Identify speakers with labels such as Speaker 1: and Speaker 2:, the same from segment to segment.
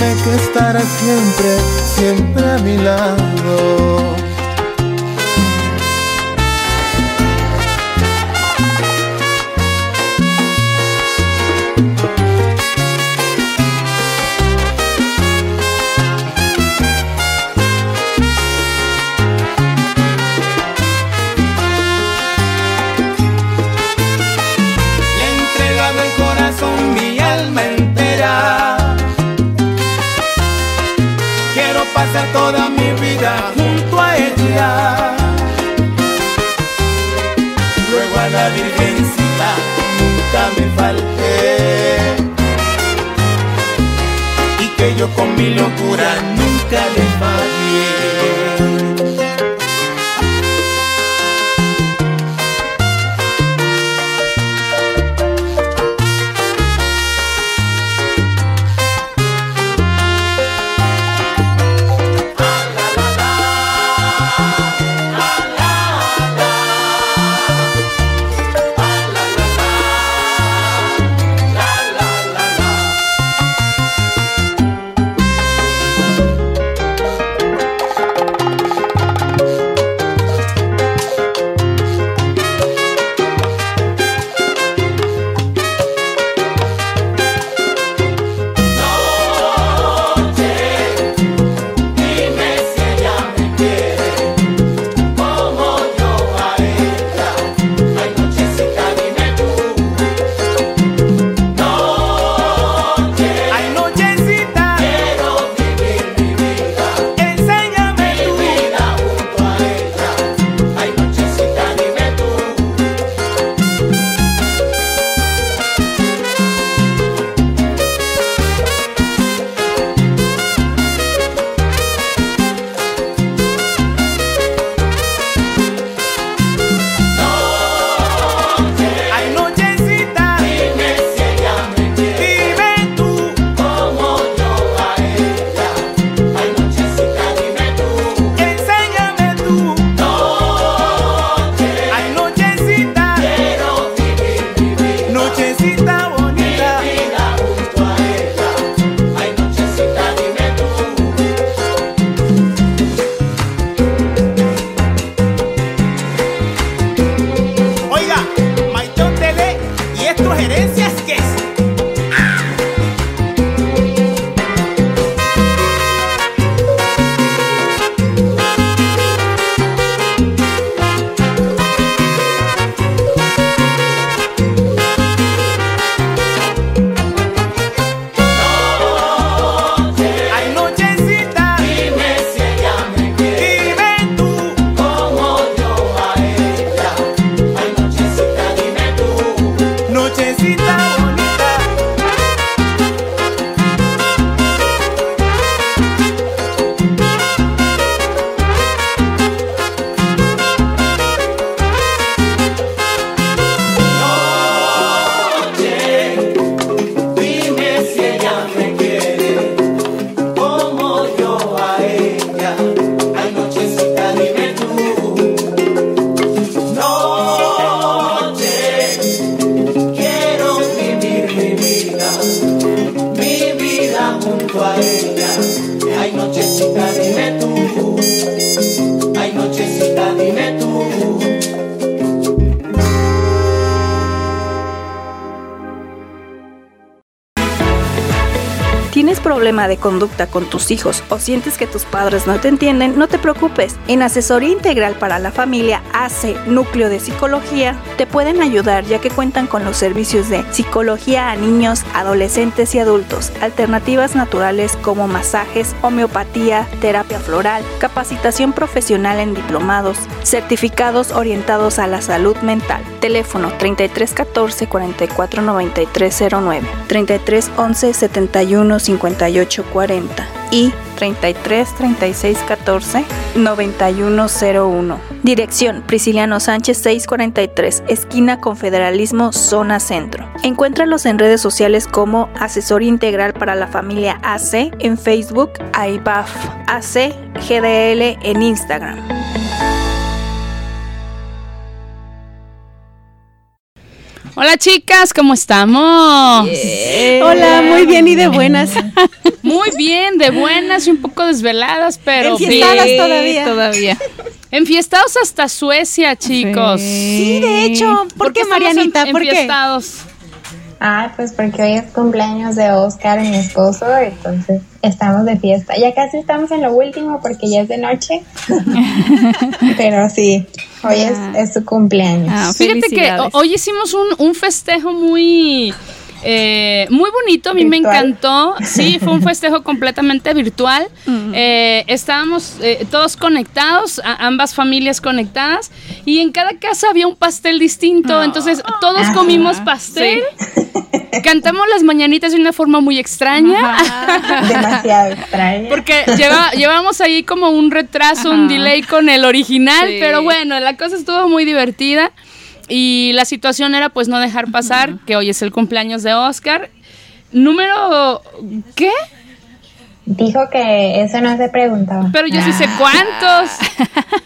Speaker 1: Que
Speaker 2: estarás siempre, siempre a mi lado.
Speaker 1: Junto a ella. Ruego a la Virgencita nunca me falte y que yo con mi locura nunca le falle.
Speaker 3: Conducta con tus hijos o sientes que tus padres no te entienden? No te preocupes. En Asesoría Integral para la Familia AC Núcleo de Psicología te pueden ayudar ya que cuentan con los servicios de psicología a niños, adolescentes y adultos, alternativas naturales como masajes, homeopatía, terapia floral, capacitación profesional en diplomados, certificados orientados a la salud mental. Teléfono 3314 44 9309, 3311 71 58 40 y 33 36 14 9101. Dirección Prisciliano Sánchez 643, esquina Confederalismo, zona centro. Encuéntralos en redes sociales como Asesor Integral para la Familia AC en Facebook, AIBAF AC GDL en Instagram.
Speaker 4: Hola chicas, ¿cómo estamos?
Speaker 5: Hola, muy bien y de buenas.
Speaker 4: Muy bien, de buenas y un poco desveladas, pero
Speaker 5: Enfiestadas
Speaker 4: bien.
Speaker 5: todavía.
Speaker 4: todavía. Enfiestados hasta Suecia, chicos.
Speaker 5: Sí, de hecho. ¿Por, qué, Marianita?
Speaker 4: en-
Speaker 5: ¿Por qué?
Speaker 4: enfiestados?
Speaker 6: Ah, pues porque hoy es cumpleaños de Oscar, mi esposo, entonces estamos de fiesta. Ya casi estamos en lo último porque ya es de noche. Pero sí, hoy es, es su cumpleaños.
Speaker 7: Ah,
Speaker 4: Fíjate que hoy hicimos un, un festejo muy, eh, muy bonito, a mí me encantó. Sí, fue un festejo completamente virtual. Eh, estábamos eh, todos conectados, a- ambas familias conectadas, y en cada casa había un pastel distinto. Entonces todos
Speaker 6: Ah,
Speaker 4: comimos pastel. Cantamos las mañanitas de una forma muy extraña.
Speaker 6: Demasiado extraño.
Speaker 4: Porque lleva, llevamos ahí como un retraso, un delay con el original,
Speaker 7: Sí.
Speaker 4: pero bueno, la cosa estuvo muy divertida y la situación era pues no dejar pasar que hoy es el cumpleaños de Oscar. Número, ¿qué?
Speaker 6: Dijo que eso no se preguntaba.
Speaker 4: Pero yo sí sé cuántos.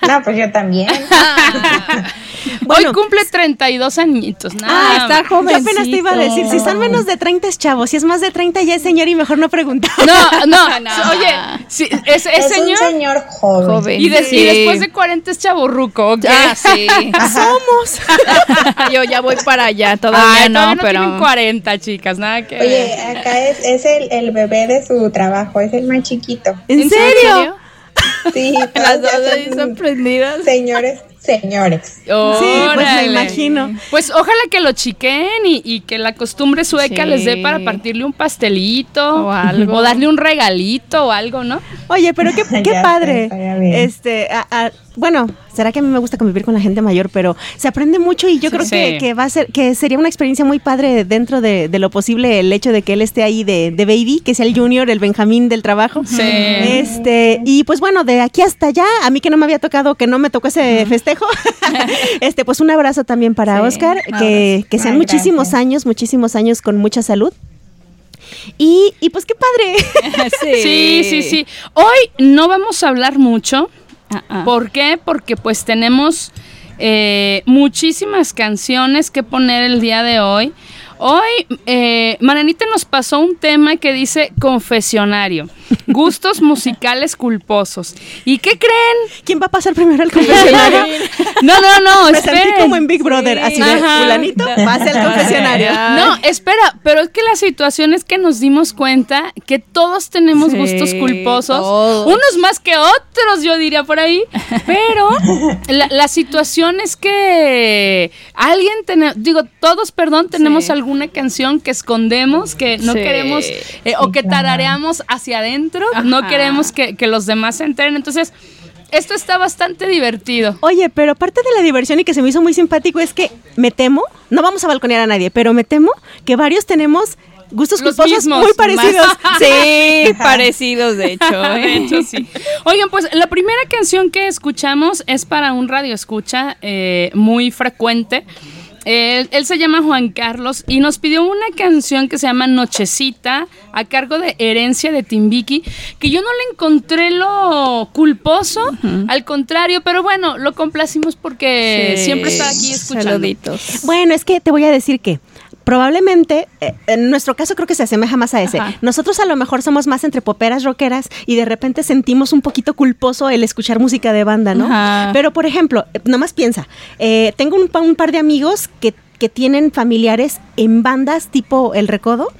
Speaker 6: No, pues yo también.
Speaker 5: Bueno.
Speaker 4: Hoy cumple 32 añitos.
Speaker 5: Ah,
Speaker 4: nada
Speaker 7: está
Speaker 4: más.
Speaker 7: joven.
Speaker 5: Yo apenas te iba a decir, si son menos de 30 es chavo, si es más de 30 ya es señor y mejor no preguntar.
Speaker 4: No, no, oye, sí, es, es
Speaker 6: es
Speaker 4: señor
Speaker 6: un señor joven.
Speaker 7: Joven.
Speaker 4: y, de-
Speaker 7: Sí.
Speaker 4: y después de 40 es chaburruco, ¿ok?
Speaker 7: Ah, sí.
Speaker 5: Somos.
Speaker 7: Yo ya voy para allá, todavía
Speaker 4: Ay,
Speaker 7: no,
Speaker 4: todavía no
Speaker 7: pero.
Speaker 4: tienen 40, chicas, nada que ver.
Speaker 6: Oye, acá es, es el, el bebé de su trabajo, es el más chiquito.
Speaker 5: ¿En, serio?
Speaker 6: Sí,
Speaker 7: Las dos ahí sorprendidas.
Speaker 6: señores, señores.
Speaker 5: Sí, pues me imagino.
Speaker 4: Pues ojalá que lo chiquen y, y que la costumbre sueca
Speaker 7: Sí.
Speaker 4: les dé para partirle un pastelito
Speaker 7: O algo.
Speaker 4: o darle un regalito o algo, ¿no?
Speaker 5: Oye, pero qué, qué
Speaker 6: Ya sé,
Speaker 5: padre. Este, a- a- bueno, será que a mí me gusta convivir con la gente mayor, pero se aprende mucho y yo creo que,
Speaker 4: Sí.
Speaker 5: que va a ser, que sería una experiencia muy padre dentro de, de lo posible el hecho de que él esté ahí de, de baby, que sea el junior, el Benjamín del trabajo.
Speaker 4: Sí.
Speaker 5: Este, y pues bueno, de aquí hasta allá, a mí que no me había tocado, que no me tocó ese festejo, este, pues un abrazo también para
Speaker 7: Sí,
Speaker 5: Oscar, que, que sean
Speaker 6: Ay,
Speaker 5: muchísimos
Speaker 6: gracias.
Speaker 5: años, muchísimos años con mucha salud. Y, y pues qué padre.
Speaker 4: Sí, sí, sí. Hoy no vamos a hablar mucho. ¿Por qué? Porque pues tenemos eh, muchísimas canciones que poner el día de hoy. Hoy, eh, Maranita nos pasó un tema que dice confesionario, gustos musicales culposos. ¿Y qué creen?
Speaker 5: ¿Quién va a pasar primero al confesionario?
Speaker 4: No, no, no,
Speaker 5: Me sentí
Speaker 4: esperen.
Speaker 5: como en Big Brother, así de
Speaker 4: Ajá.
Speaker 5: fulanito, pase al confesionario.
Speaker 4: No, espera, pero es que la situación es que nos dimos cuenta que todos tenemos
Speaker 7: Sí,
Speaker 4: gustos culposos,
Speaker 7: todos.
Speaker 4: unos más que otros, yo diría por ahí, pero la, la situación es que alguien, tiene, digo, todos, perdón, tenemos
Speaker 7: Sí.
Speaker 4: Alguna canción que escondemos, que no
Speaker 7: Sí.
Speaker 4: queremos, eh, o que tarareamos hacia adentro, no
Speaker 7: Ajá.
Speaker 4: queremos que, que los demás se enteren, entonces... Esto está bastante divertido.
Speaker 5: Oye, pero parte de la diversión y que se me hizo muy simpático es que me temo, no vamos a balconear a nadie, pero me temo que varios tenemos gustos
Speaker 4: Los
Speaker 5: culposos
Speaker 4: mismos,
Speaker 5: muy parecidos.
Speaker 4: más-
Speaker 7: Sí, parecidos, de hecho.
Speaker 4: De
Speaker 7: ¿eh?
Speaker 4: hecho, sí. Oigan, pues la primera canción que escuchamos es para un radio escucha eh, muy frecuente. Él, él se llama Juan Carlos y nos pidió una canción que se llama Nochecita a cargo de Herencia de Timbiki, que yo no le encontré lo culposo, al contrario, pero bueno, lo complacimos porque
Speaker 7: Sí.
Speaker 4: siempre está aquí escuchando.
Speaker 7: Saluditos.
Speaker 5: Bueno, es que te voy a decir que probablemente, eh, en nuestro caso creo que se asemeja más a ese.
Speaker 7: Ajá.
Speaker 5: Nosotros a lo mejor somos más entre poperas rockeras y de repente sentimos un poquito culposo el escuchar música de banda, ¿no?
Speaker 7: Ajá.
Speaker 5: Pero por ejemplo, eh, nomás piensa, eh, tengo un par de amigos que que tienen familiares en bandas tipo El Recodo.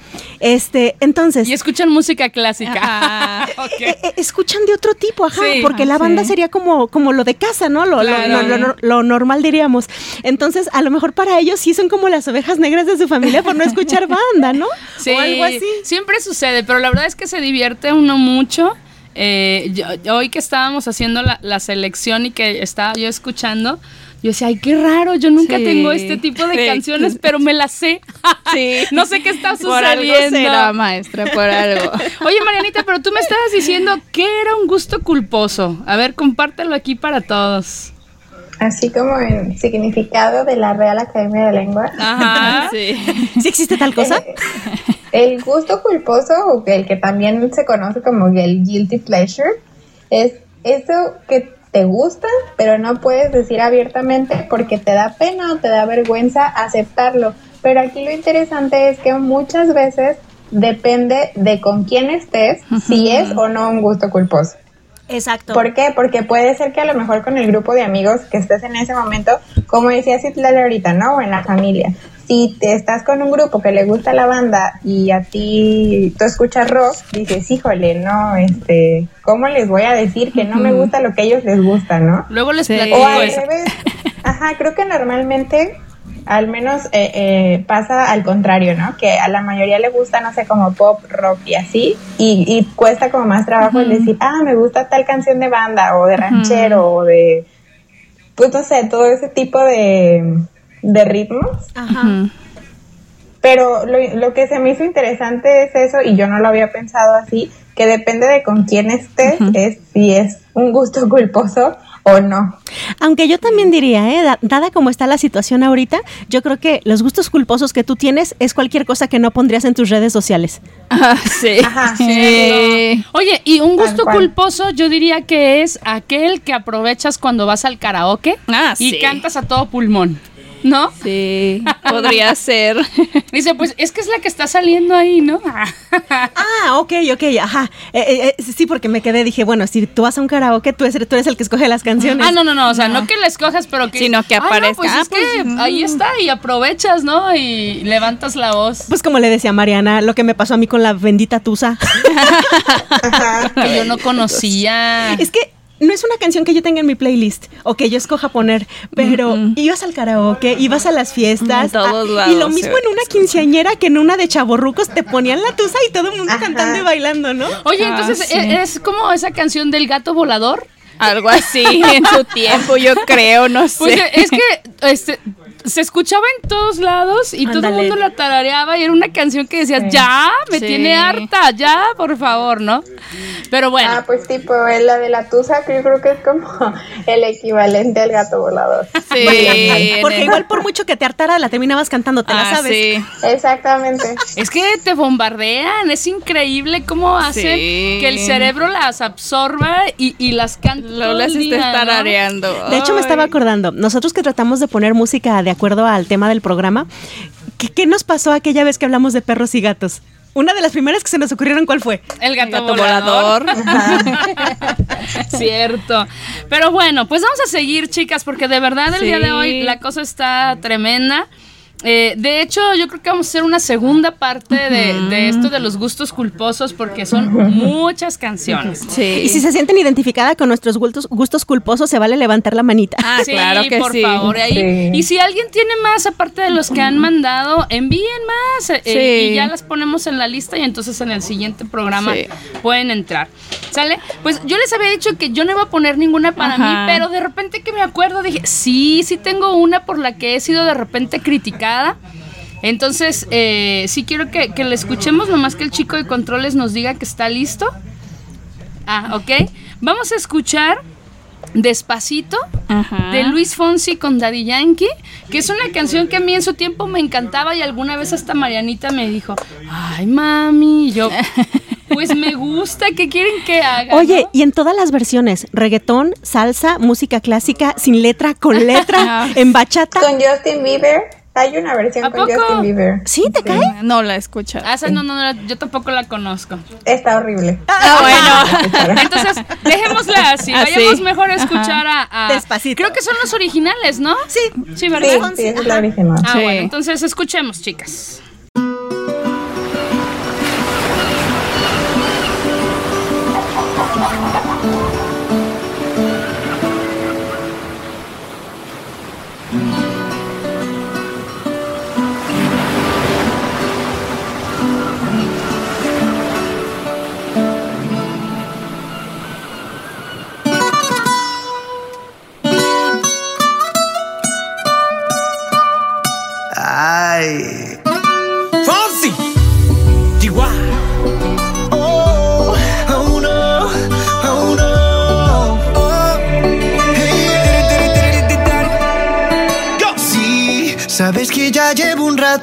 Speaker 5: Este, entonces.
Speaker 4: Y escuchan música clásica. Ok.
Speaker 5: eh, eh, escuchan de otro tipo, ajá,
Speaker 4: Sí.
Speaker 5: porque la
Speaker 7: Ah,
Speaker 5: banda
Speaker 7: sí.
Speaker 5: sería como, como lo de casa, ¿no? Lo, lo-
Speaker 4: Claro.
Speaker 5: lo- lo- lo normal diríamos. Entonces, a lo mejor para ellos sí son como las ovejas negras de su familia por no escuchar banda, ¿no?
Speaker 4: Sí,
Speaker 5: O algo así.
Speaker 4: Siempre sucede, pero la verdad es que se divierte uno mucho. Eh, yo- hoy que estábamos haciendo la, la selección y que estaba yo escuchando, yo decía, ay, qué raro, yo nunca
Speaker 7: Sí.
Speaker 4: tengo este tipo de
Speaker 7: Sí.
Speaker 4: canciones, pero me las sé.
Speaker 7: Sí.
Speaker 4: no sé qué está
Speaker 7: Por algo
Speaker 4: sucediendo.
Speaker 7: será, maestra, por algo.
Speaker 4: Oye, Marianita, pero tú me estabas diciendo que era un gusto culposo. A ver, compártelo aquí para todos.
Speaker 6: Así como en significado de la Real Academia de Lengua.
Speaker 4: Ajá.
Speaker 7: Sí.
Speaker 5: ¿Sí existe tal cosa?
Speaker 6: Eh, El gusto culposo, o el que también se conoce como el guilty pleasure, es eso que te gusta, pero no puedes decir abiertamente porque te da pena o te da vergüenza aceptarlo. Pero aquí lo interesante es que muchas veces depende de con quién estés, si es o no un gusto culposo.
Speaker 5: Exacto.
Speaker 6: ¿Por qué? Porque puede ser que a lo mejor con el grupo de amigos que estés en ese momento, como decía Citlali ahorita, ¿no? O en la familia. Si te estás con un grupo que le gusta la banda y a ti tú escuchas rock, dices, híjole, no, este, ¿cómo les voy a decir que no me gusta lo que a ellos les gusta, no?
Speaker 4: Luego les
Speaker 7: Sí.
Speaker 4: platico
Speaker 6: O al
Speaker 4: eso.
Speaker 6: revés. Ajá, creo que normalmente, al menos eh, eh, pasa al contrario, ¿no? Que a la mayoría le gusta, no sé, como pop, rock y así, y, y cuesta como más trabajo el decir, ah, me gusta tal canción de banda, o de ranchero, o de, pues no sé, todo ese tipo de, de ritmos.
Speaker 5: Ajá.
Speaker 6: Pero lo, lo que se me hizo interesante es eso, y yo no lo había pensado así, que depende de con quién estés, es si es un gusto culposo o no.
Speaker 5: Aunque yo también diría, ¿eh? Da- dada como está la situación ahorita, yo creo que los gustos culposos que tú tienes es cualquier cosa que no pondrías en tus redes sociales.
Speaker 7: Ah, sí.
Speaker 6: Ajá,
Speaker 7: Sí.
Speaker 4: Oye, y un gusto culposo yo diría que es aquel que aprovechas cuando vas al karaoke
Speaker 7: Ah,
Speaker 4: y
Speaker 7: sí.
Speaker 4: cantas a todo pulmón, ¿no?
Speaker 7: Sí, podría ser.
Speaker 4: Dice, pues es que es la que está saliendo ahí, ¿no?
Speaker 5: Ah, ok, ok, ajá. Eh, eh, eh, sí, porque me quedé, dije, bueno, si tú vas a un karaoke, tú eres, tú eres el que escoge las canciones.
Speaker 4: Ah, no, no, no, o sea, no, que la escojas, pero que...
Speaker 7: Sino que
Speaker 4: Ah, no,
Speaker 7: aparezca.
Speaker 4: pues
Speaker 7: Ah,
Speaker 4: es que
Speaker 7: pues,
Speaker 4: ahí está y aprovechas, ¿no? Y levantas la voz.
Speaker 5: Pues como le decía Mariana, lo que me pasó a mí con la bendita Tusa.
Speaker 4: que yo no conocía.
Speaker 5: es que no es una canción que yo tenga en mi playlist o que yo escoja poner, pero ibas al karaoke, ibas a las fiestas.
Speaker 7: En todos
Speaker 5: ah, y lo
Speaker 7: lados,
Speaker 5: mismo
Speaker 7: sí.
Speaker 5: en una quinceañera que en una de chaborrucos te ponían la Tusa y todo el mundo
Speaker 6: Ajá.
Speaker 5: cantando y bailando, ¿no?
Speaker 4: Oye,
Speaker 7: Ah,
Speaker 4: entonces
Speaker 7: sí.
Speaker 4: ¿e- es como esa canción del gato volador.
Speaker 7: Algo así en su tiempo, yo creo, no sé.
Speaker 4: Pues es que este, se escuchaba en todos lados y todo el mundo la tarareaba y era una canción que decías, ya, me
Speaker 7: Sí.
Speaker 4: tiene harta, ya, por favor, ¿no? Pero bueno.
Speaker 6: Ah, pues tipo, eh, la de la tusa, que yo creo que es como el equivalente al gato volador.
Speaker 7: Sí,
Speaker 5: Porque igual por mucho que te hartara, la terminabas cantando, te la
Speaker 7: Ah,
Speaker 5: sabes.
Speaker 7: sí.
Speaker 6: Exactamente.
Speaker 4: Es que te bombardean, es increíble cómo hacen
Speaker 7: Sí.
Speaker 4: que el cerebro las absorba y, y las canta.
Speaker 7: Lo las
Speaker 4: ¿no?
Speaker 7: tarareando.
Speaker 5: De hecho, me estaba acordando, nosotros que tratamos de poner música de acuerdo al tema del programa, ¿qué, qué nos pasó aquella vez que hablamos de perros y gatos? Una de las primeras que se nos ocurrieron, ¿cuál fue?
Speaker 4: El gato,
Speaker 7: Gato
Speaker 4: volador.
Speaker 7: volador.
Speaker 4: Cierto. Pero bueno, pues vamos a seguir, chicas, porque de verdad el
Speaker 7: Sí.
Speaker 4: día de hoy la cosa está tremenda. Eh, de hecho, yo creo que vamos a hacer una segunda parte de, de esto de los gustos culposos porque son muchas canciones.
Speaker 7: Sí.
Speaker 5: Y si se sienten identificada con nuestros gustos, gustos culposos, se vale levantar la manita.
Speaker 7: Ah,
Speaker 4: sí,
Speaker 7: claro que
Speaker 4: por
Speaker 7: sí.
Speaker 4: favor. Ahí.
Speaker 6: Sí.
Speaker 4: Y si alguien tiene más, aparte de los que han mandado, envíen más eh,
Speaker 7: Sí.
Speaker 4: y ya las ponemos en la lista y entonces en el siguiente programa
Speaker 7: Sí.
Speaker 4: pueden entrar. ¿Sale? Pues yo les había dicho que yo no iba a poner ninguna para
Speaker 7: Ajá.
Speaker 4: mí, pero de repente que me acuerdo dije, sí, sí tengo una por la que he sido de repente criticada. Entonces, eh, sí quiero que, que la escuchemos, nomás que el chico de controles nos diga que está listo. Ah, ok. Vamos a escuchar Despacito
Speaker 7: Ajá.
Speaker 4: de Luis Fonsi con Daddy Yankee, que es una canción que a mí en su tiempo me encantaba y alguna vez hasta Marianita me dijo, ay mami, y yo, pues me gusta, ¿qué quieren que haga?
Speaker 5: Oye,
Speaker 4: no?"
Speaker 5: y en todas las versiones, reggaetón, salsa, música clásica, sin letra, con letra, en bachata.
Speaker 6: Con Justin Bieber. Hay una versión
Speaker 4: ¿A
Speaker 6: con
Speaker 4: poco?
Speaker 6: Justin Bieber.
Speaker 5: ¿Sí? ¿Te cae?
Speaker 7: No la he escuchado.
Speaker 4: Ah, esa no, no, no, yo tampoco la conozco.
Speaker 6: Está horrible.
Speaker 7: Ah, bueno.
Speaker 4: Entonces, dejémosla así.
Speaker 7: Así.
Speaker 4: Vayamos mejor a escuchar a, a-
Speaker 5: Despacito.
Speaker 4: Creo que son los originales, ¿no?
Speaker 5: Sí.
Speaker 4: Sí,
Speaker 6: Sí,
Speaker 4: ¿verdad?
Speaker 6: sí, esa es la original.
Speaker 4: Ah,
Speaker 7: Sí.
Speaker 4: bueno, entonces escuchemos, chicas.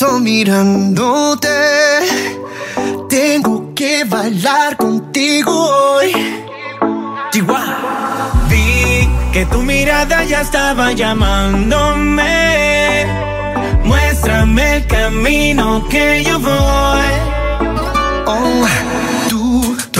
Speaker 2: Rato mirándote. Tengo que bailar contigo hoy.
Speaker 8: Chihuahua. Vi que tu mirada ya estaba llamándome. Muéstrame el camino que yo voy.
Speaker 2: Oh,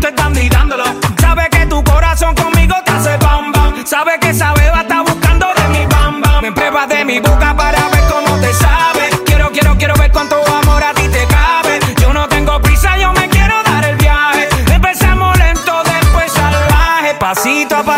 Speaker 8: Dándolo. Sabe que tu corazón conmigo te hace bam bam. Sabe que esa beba está buscando de mi bam bam. Me prueba de mi boca para ver cómo te sabe. Quiero, quiero, quiero ver cuánto amor a ti te cabe. Yo no tengo prisa, yo me quiero dar el viaje. Empecemos lento, después salvaje. Pasito a pasito,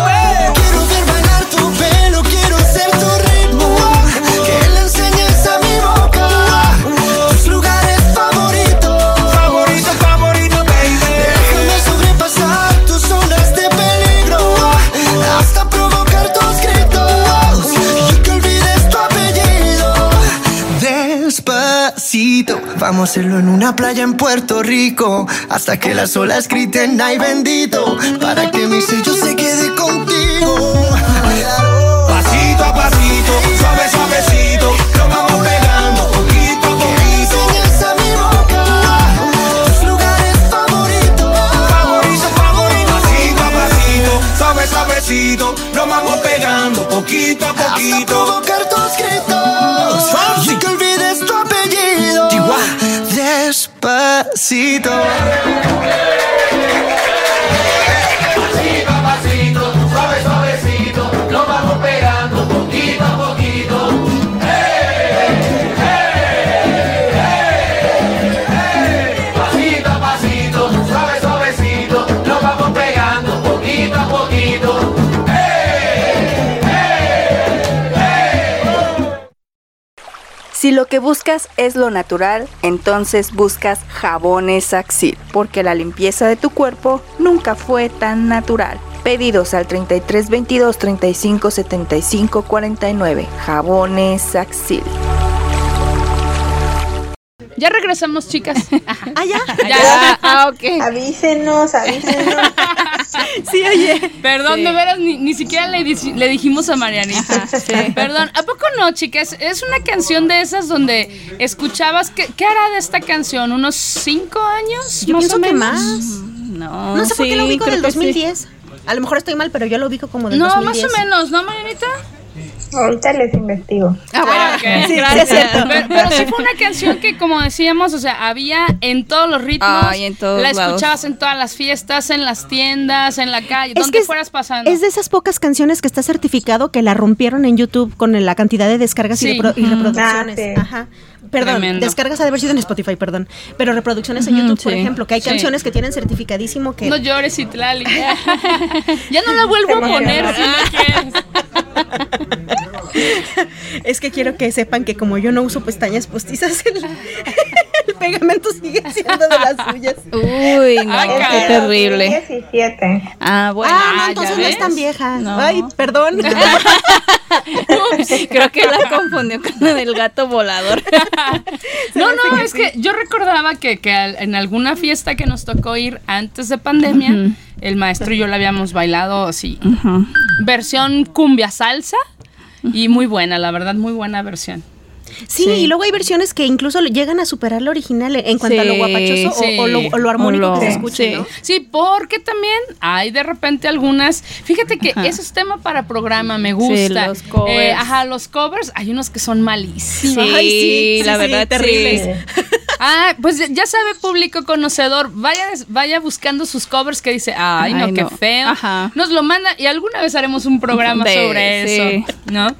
Speaker 2: Vamos a hacerlo en una playa en Puerto Rico hasta que las olas griten ay bendito para que mi sello se quede contigo.
Speaker 8: Pasito a pasito, suave, suavecito. Nos vamos pegando poquito a poquito.
Speaker 2: Enseñas a mi boca tus lugares favoritos.
Speaker 8: Favorito, favorito. Pasito a pasito, suave, suavecito. Nos vamos pegando poquito a poquito.
Speaker 2: Despacito.
Speaker 3: Si lo que buscas es lo natural, entonces buscas jabones Axil, porque la limpieza de tu cuerpo nunca fue tan natural. Pedidos al 33 22 35 75 49. Jabones Axil.
Speaker 4: Ya regresamos, chicas.
Speaker 5: Ah, ya.
Speaker 4: Ya.
Speaker 7: Ah, ok.
Speaker 6: Avísenos, avísenos.
Speaker 5: Sí, oye.
Speaker 4: Perdón,
Speaker 7: Sí.
Speaker 4: de veras, ni, ni siquiera le, le dijimos a Marianita. Perdón, ¿a poco no, chicas? Es una canción de esas donde escuchabas. ¿Qué, qué hará de esta canción? ¿Unos cinco años?
Speaker 5: Yo
Speaker 4: más
Speaker 5: pienso
Speaker 4: o
Speaker 5: que
Speaker 4: menos?
Speaker 5: más.
Speaker 7: No,
Speaker 5: No sé por qué lo
Speaker 7: sí,
Speaker 5: ubico del
Speaker 7: que sí.
Speaker 5: 2010. A lo mejor estoy mal, pero yo lo ubico como del
Speaker 4: No,
Speaker 5: 2010.
Speaker 4: más o menos, ¿no, Marianita?
Speaker 6: Ahorita les investigo.
Speaker 7: Ah, bueno,
Speaker 4: Ah, ok.
Speaker 5: Sí,
Speaker 7: gracias.
Speaker 5: sí, es cierto.
Speaker 4: Pero, pero sí fue una canción que, como decíamos, o sea, había en todos los ritmos.
Speaker 7: Ay, en todos
Speaker 4: la
Speaker 7: lados.
Speaker 4: escuchabas en todas las fiestas, en las tiendas, en la calle,
Speaker 5: Es
Speaker 4: donde
Speaker 5: que
Speaker 4: fueras pasando.
Speaker 5: Es de esas pocas canciones que está certificado que la rompieron en YouTube con la cantidad de descargas y, repro- y reproducciones.
Speaker 6: Ah.
Speaker 5: Ajá. Perdón,
Speaker 4: Tremendo.
Speaker 5: descargas ha de haber sido en Spotify, perdón. Pero reproducciones en YouTube, por ejemplo, que hay
Speaker 4: Sí.
Speaker 5: canciones que tienen certificadísimo que.
Speaker 4: No llores, Itlali. Ya. Ya no la vuelvo a poner si no quieres.
Speaker 5: Es que quiero que sepan que como yo no uso pestañas postizas, el, el pegamento sigue siendo de las suyas.
Speaker 7: Uy, no,
Speaker 4: Ay,
Speaker 7: qué terrible.
Speaker 6: 2017.
Speaker 7: Ah, bueno.
Speaker 5: ah, no, entonces
Speaker 4: ¿ya
Speaker 5: no es tan vieja.
Speaker 7: No.
Speaker 5: Ay, perdón.
Speaker 7: Creo que la confundió con la del gato volador.
Speaker 4: No, no, es que yo recordaba que, que al- en alguna fiesta que nos tocó ir antes de pandemia, el maestro y yo la habíamos bailado así, versión cumbia salsa. Y muy buena, la verdad, muy buena versión.
Speaker 5: Sí,
Speaker 7: Sí.
Speaker 5: y luego hay versiones que incluso llegan a superar la original en cuanto a lo
Speaker 7: Sí,
Speaker 5: guapachoso o-
Speaker 4: sí.
Speaker 5: o, lo, o lo armónico
Speaker 7: O
Speaker 5: que se escucha,
Speaker 7: sí.
Speaker 5: ¿no?
Speaker 4: Sí, porque también hay de repente algunas. Fíjate que
Speaker 7: Ajá.
Speaker 4: eso es tema para programa, me gusta.
Speaker 7: los covers.
Speaker 4: Eh, ajá, los covers, hay unos que son malísimos.
Speaker 7: Sí,
Speaker 5: Ay, sí,
Speaker 7: la
Speaker 5: sí,
Speaker 7: verdad,
Speaker 5: sí,
Speaker 7: terribles.
Speaker 4: Ah, pues ya- sabe, público conocedor, vaya, vaya buscando sus covers que dice, ay, no,
Speaker 7: Ay,
Speaker 4: qué
Speaker 7: no.
Speaker 4: feo.
Speaker 7: Ajá.
Speaker 4: Nos lo manda y alguna vez haremos un programa
Speaker 7: De-
Speaker 4: sobre
Speaker 7: sí.
Speaker 4: eso, ¿no?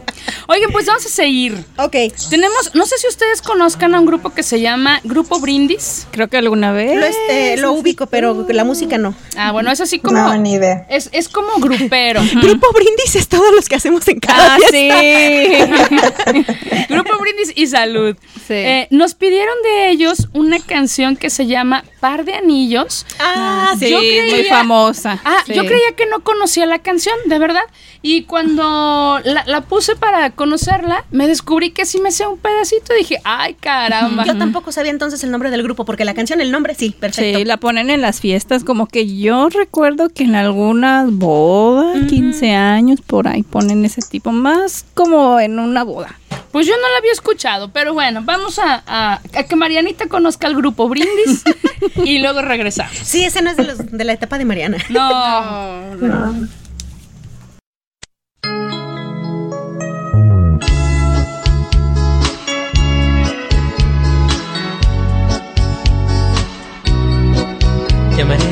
Speaker 4: Oigan, pues vamos a seguir.
Speaker 5: Ok.
Speaker 4: Tenemos, no sé si ustedes conozcan a un grupo que se llama Grupo Brindis.
Speaker 7: Creo que alguna vez.
Speaker 5: Lo, es- eh, lo ubico, pero la música no.
Speaker 4: Ah, bueno, es así como.
Speaker 6: No, ni idea.
Speaker 4: Es, es como grupero.
Speaker 5: Grupo Brindis es todos los que hacemos en cada
Speaker 7: Ah,
Speaker 5: fiesta.
Speaker 7: sí.
Speaker 4: Grupo Brindis y Salud.
Speaker 7: Sí.
Speaker 4: Eh, nos pidieron de ellos una canción que se llama Par de Anillos.
Speaker 5: Ah,
Speaker 7: sí,
Speaker 4: yo
Speaker 7: muy famosa.
Speaker 4: Ah,
Speaker 7: Sí.
Speaker 4: yo creía que no conocía la canción, de verdad. Y cuando la, la puse para conocerla, me descubrí que sí me sé un pedacito. Dije, ay, caramba.
Speaker 5: Yo tampoco sabía entonces el nombre del grupo, porque la canción, el nombre, sí, perfecto.
Speaker 7: Sí, la ponen en las fiestas, como que yo recuerdo que en algunas bodas, 15 años, por ahí ponen ese tipo, más como en una boda.
Speaker 4: Pues yo no la había escuchado, pero bueno, vamos a, a- a que Marianita conozca el grupo Brindis y luego regresamos.
Speaker 5: Sí, ese no es de, los, de la etapa de Mariana.
Speaker 4: No,
Speaker 9: Llamaré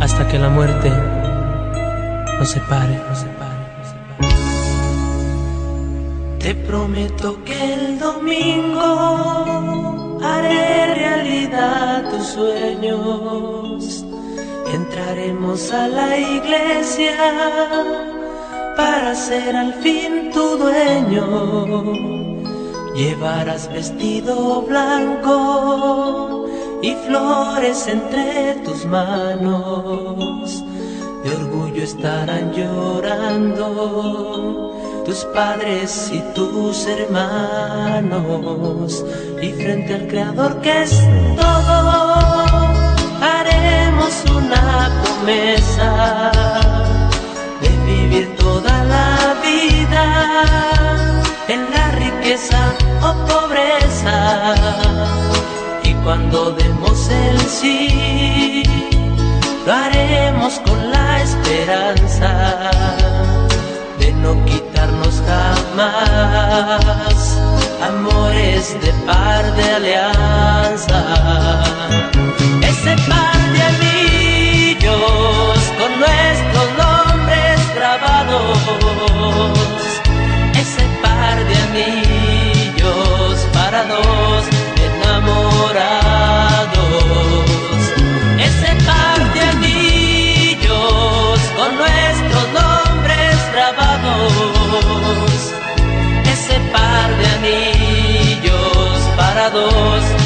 Speaker 9: hasta que la muerte nos separe, nos separe, nos separe. Te prometo que el domingo haré realidad tus sueños. Entraremos a la iglesia para ser al fin tu dueño. Llevarás vestido blanco y flores entre tus manos. De orgullo estarán llorando tus padres y tus hermanos. Y frente al Creador que es todo, una promesa de vivir toda la vida en la riqueza o pobreza. Y cuando demos el sí, lo haremos con la esperanza de no quitarnos jamás amores de par de alianza. Ese par anillos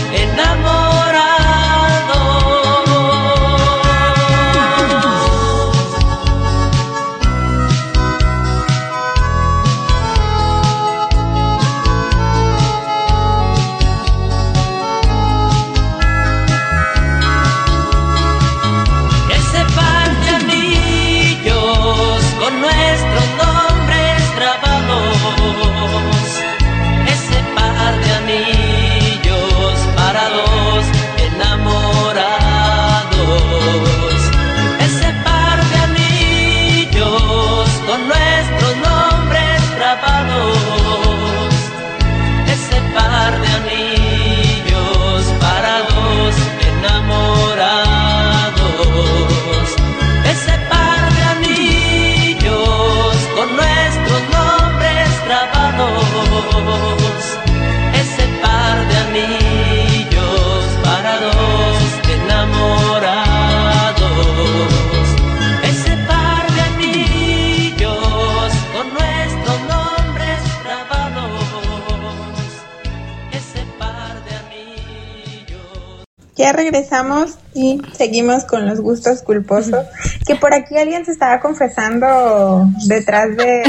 Speaker 6: Ya regresamos y seguimos con los gustos culposos. Que por aquí alguien se estaba confesando detrás de.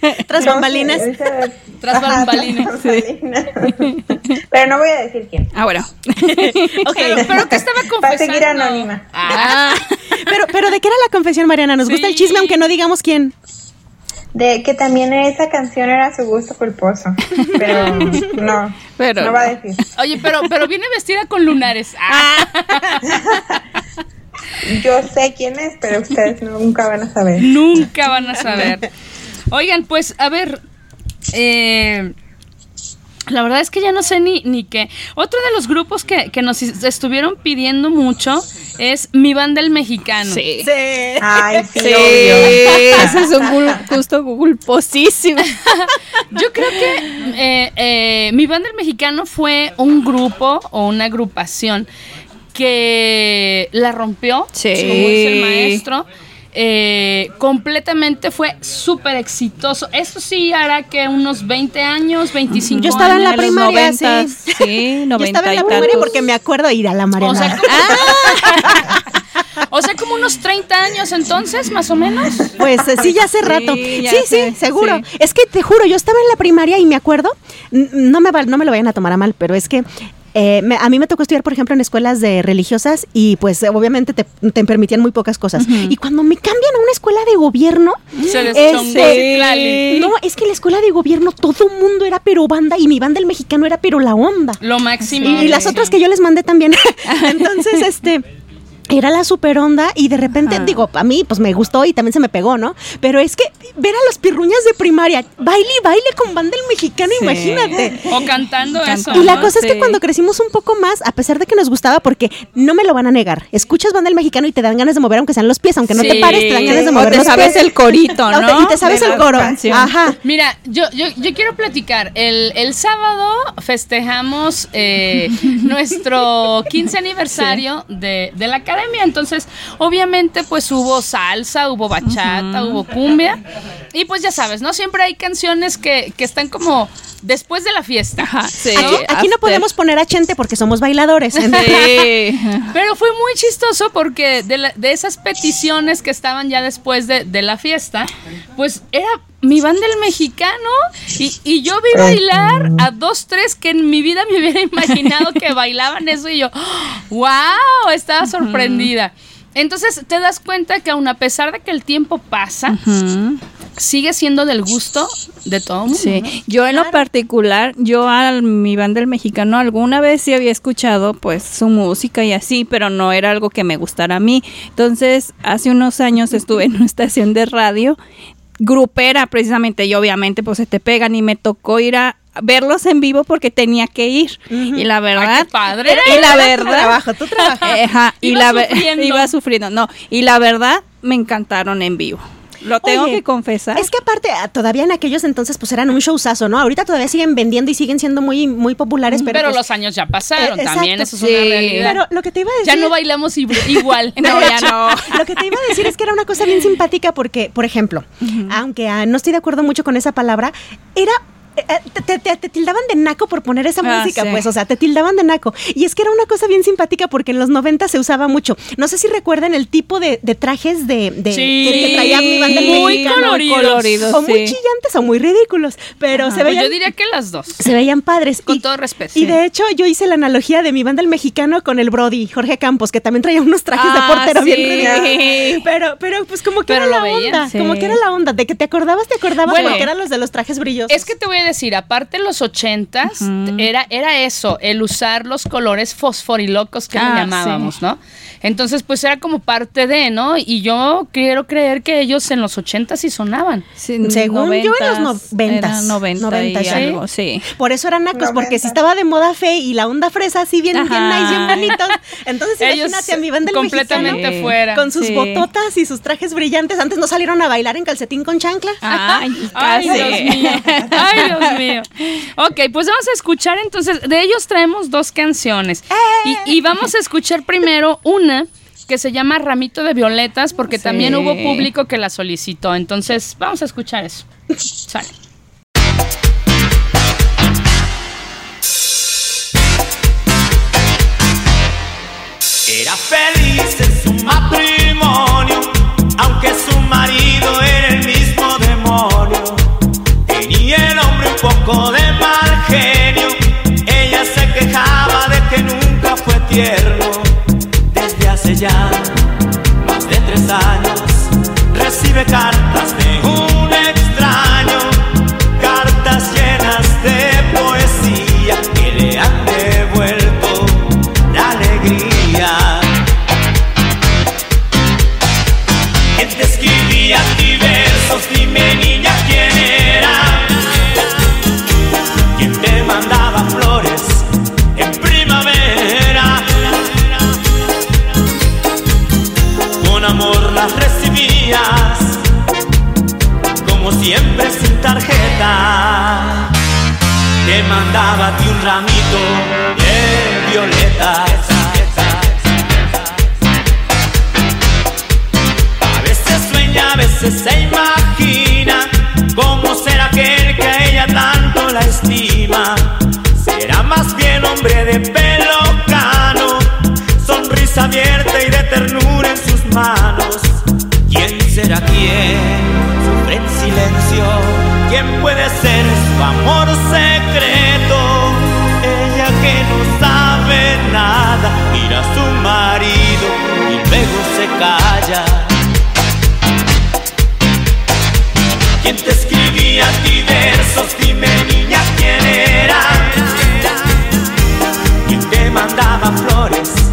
Speaker 5: Tras
Speaker 6: no sé,
Speaker 5: bambalinas.
Speaker 4: Tras
Speaker 6: Ajá,
Speaker 4: bambalinas.
Speaker 6: Pero no voy a decir quién.
Speaker 7: Ah, bueno.
Speaker 5: Ok.
Speaker 4: Pero, pero que estaba confesando.
Speaker 6: Va a seguir anónima.
Speaker 4: Ah,
Speaker 5: Pero, pero ¿de qué era la confesión, Mariana? Nos gusta el chisme, aunque no digamos quién.
Speaker 6: De que también esa canción era su gusto culposo. Pero no.
Speaker 7: Pero
Speaker 6: no va a decir.
Speaker 4: oye, pero, pero viene vestida con lunares. Ah,
Speaker 6: Yo sé quién es, pero ustedes nunca van a saber.
Speaker 4: nunca van a saber. Oigan, pues, a ver. eh, la verdad es que ya no sé ni, ni qué. Otro de los grupos que, que nos is- estuvieron pidiendo mucho es Mi Banda el Mexicano.
Speaker 7: Sí.
Speaker 6: Ay, sí,
Speaker 7: Sí,
Speaker 6: obvio.
Speaker 7: ese es un gul- gusto culposísimo.
Speaker 4: Yo creo que eh, eh, Mi Banda el Mexicano fue un grupo o una agrupación que la rompió,
Speaker 7: Sí.
Speaker 4: como dice el maestro. Eh, completamente fue súper exitoso. Esto sí hará que unos 20 años, 25
Speaker 5: Yo estaba en la
Speaker 4: años.
Speaker 5: primaria,
Speaker 7: 90,
Speaker 5: sí.
Speaker 7: sí,
Speaker 5: Yo
Speaker 7: 90
Speaker 5: estaba en
Speaker 7: y
Speaker 5: la primaria
Speaker 7: tantos.
Speaker 5: porque me acuerdo ir a la
Speaker 4: O
Speaker 5: Mariana.
Speaker 4: sea, como, o sea, como unos 30 años entonces, más o menos.
Speaker 5: Pues eh, sí, ya hace rato.
Speaker 7: Sí,
Speaker 5: Sí, seguro.
Speaker 7: sí.
Speaker 5: Es que te juro, yo estaba en la primaria y me acuerdo, no me, no me lo vayan a tomar a mal, pero es que eh, me- a mí me tocó estudiar, por ejemplo, en escuelas de religiosas y pues obviamente te, te permitían muy pocas cosas. Y cuando me cambian a una escuela de gobierno,
Speaker 4: Se les
Speaker 5: Este, no, es que en la escuela de gobierno todo mundo era pero banda y mi banda el mexicano era pero la onda.
Speaker 4: Lo máximo.
Speaker 5: Y, y las otras que yo les mandé también. Entonces, este. Era la super onda y de repente,
Speaker 7: Ajá.
Speaker 5: digo, a mí pues me gustó y también se me pegó, ¿no? Pero es que ver a los pirruñas de primaria, baile y baile con banda el mexicano,
Speaker 7: Sí.
Speaker 5: imagínate.
Speaker 4: O cantando eso.
Speaker 5: Y la
Speaker 7: ¿no?
Speaker 5: cosa es que cuando crecimos un poco más, a pesar de que nos gustaba, porque no me lo van a negar, escuchas banda el mexicano y te dan ganas de mover aunque sean los pies, aunque no te pares, te dan ganas de
Speaker 7: O
Speaker 5: mover
Speaker 7: te
Speaker 5: los
Speaker 7: sabes
Speaker 5: pies.
Speaker 7: el corito,
Speaker 5: O te-
Speaker 7: ¿no?
Speaker 5: y te sabes el coro.
Speaker 7: canción.
Speaker 5: Ajá.
Speaker 4: Mira, yo, yo, yo quiero platicar. El, el sábado festejamos eh, nuestro 15 aniversario de, de la academia. Entonces, obviamente, pues hubo salsa, hubo bachata, hubo cumbia. Y pues ya sabes, ¿no? Siempre hay canciones que, que están como después de la fiesta.
Speaker 7: Ajá, sí.
Speaker 5: Aquí, aquí no podemos poner a Chente porque somos bailadores.
Speaker 7: Sí.
Speaker 4: Pero fue muy chistoso porque de, la- de esas peticiones que estaban ya después de, de la fiesta, pues era mi banda el mexicano y, y yo vi bailar a dos, tres que en mi vida me hubiera imaginado que bailaban eso y yo, wow, estaba sorprendida. Entonces te das cuenta que aun a pesar de que el tiempo pasa, sigue siendo del gusto de todo mundo.
Speaker 7: Sí, yo en lo particular, yo a mi banda el mexicano alguna vez sí había escuchado pues su música y así, pero no era algo que me gustara a mí. Entonces, hace unos años estuve en una estación de radio grupera precisamente y obviamente pues se te pegan y me tocó ir a verlos en vivo porque tenía que ir y la verdad
Speaker 4: Ay, qué padre.
Speaker 7: y la verdad
Speaker 5: trabajo, tú trabajas.
Speaker 7: Y
Speaker 4: Iba
Speaker 7: la
Speaker 4: sufriendo.
Speaker 7: iba sufriendo no y la verdad me encantaron en vivo lo tengo
Speaker 5: Oye,
Speaker 7: que confesar
Speaker 5: Es que aparte, ah, todavía en aquellos entonces, pues eran un showzazo, ¿no? Ahorita todavía siguen vendiendo y siguen siendo muy, muy populares, pero.
Speaker 4: Pero,
Speaker 5: pues,
Speaker 4: los años ya pasaron
Speaker 5: eh,
Speaker 4: también,
Speaker 5: exacto.
Speaker 4: eso es una
Speaker 7: Sí.
Speaker 4: realidad.
Speaker 5: Pero lo que te iba a decir.
Speaker 4: ya no bailamos igual.
Speaker 7: no ya no
Speaker 5: Lo que te iba a decir es que era una cosa bien simpática porque, por ejemplo, aunque ah, no estoy de acuerdo mucho con esa palabra, era te, te- te- tildaban de naco por poner esa
Speaker 7: Ah,
Speaker 5: música,
Speaker 7: sí.
Speaker 5: pues, o sea, te tildaban de naco. Y es que era una cosa bien simpática porque en los 90 se usaba mucho. No sé si recuerdan el tipo de, de trajes de, de-
Speaker 4: Sí,
Speaker 5: que, que traía mi banda
Speaker 4: muy coloridos.
Speaker 7: coloridos,
Speaker 5: O muy chillantes o muy ridículos, pero se
Speaker 4: Pues
Speaker 5: veían
Speaker 4: yo diría que las dos.
Speaker 5: se veían padres.
Speaker 4: Con
Speaker 5: y,
Speaker 4: todo respeto.
Speaker 5: Y de hecho, yo hice la analogía de mi banda el mexicano con el Brody, Jorge Campos, que también traía unos trajes
Speaker 7: Ah,
Speaker 5: de portero bien ridículos. Pero, pero, pues como que
Speaker 4: Pero
Speaker 5: era la
Speaker 4: veían.
Speaker 5: onda. Como que era la onda. De que te acordabas, te acordabas
Speaker 4: Bueno.
Speaker 5: porque eran los de los trajes brillosos.
Speaker 4: Es que te voy a decir, aparte en los ochentas, era, era eso, el usar los colores fosforilocos que le
Speaker 7: Ah,
Speaker 4: llamábamos, ¿no? Entonces, pues era como parte de, ¿no? Y yo quiero creer que ellos en los ochentas sí sonaban.
Speaker 7: Sí,
Speaker 5: Según yo, en los
Speaker 7: noventas,
Speaker 5: noventas.
Speaker 7: era 90
Speaker 5: Noventas,
Speaker 7: y
Speaker 5: sí.
Speaker 7: algo, sí.
Speaker 5: Por eso eran nacos, porque si
Speaker 6: 90.
Speaker 5: estaba de moda fe y la onda fresa así bien, bien nice, bien bonitos. Entonces
Speaker 4: Ellos
Speaker 5: imagínate a mi banda
Speaker 4: completamente
Speaker 5: mexicano
Speaker 4: fuera.
Speaker 5: con sus
Speaker 7: Sí.
Speaker 5: bototas y sus trajes brillantes. Antes no salieron a bailar en calcetín con chancla.
Speaker 7: Ay,
Speaker 4: Ay,
Speaker 7: casi.
Speaker 4: Dios mío. Ay, Dios mío. Ok, pues vamos a escuchar entonces, de ellos traemos dos canciones. Y, y vamos a escuchar primero una que se llama Ramito de Violetas, porque
Speaker 7: Sí.
Speaker 4: también hubo público que la solicitó. Entonces, vamos a escuchar eso. Sale.
Speaker 1: Era feliz en su matrimonio, aunque su marido era el mismo demonio. Tenía el hombre un poco de mal genio, ella se quejaba de que nunca fue tierno. Ya más de tres años, recibe cartas siempre sin tarjeta. Te mandaba a ti un ramito de violetas. A veces sueña, a veces se imagina cómo será aquel que a ella tanto la estima. Será más bien hombre de pelo cano, sonrisa abierta y de ternura en sus manos. ¿Quién será quién? ¿Quién puede ser su amor secreto? Ella que no sabe nada, mira a su marido y luego se calla. ¿Quién te escribía a ti versos? Dime niña quién era. ¿Quién te mandaba flores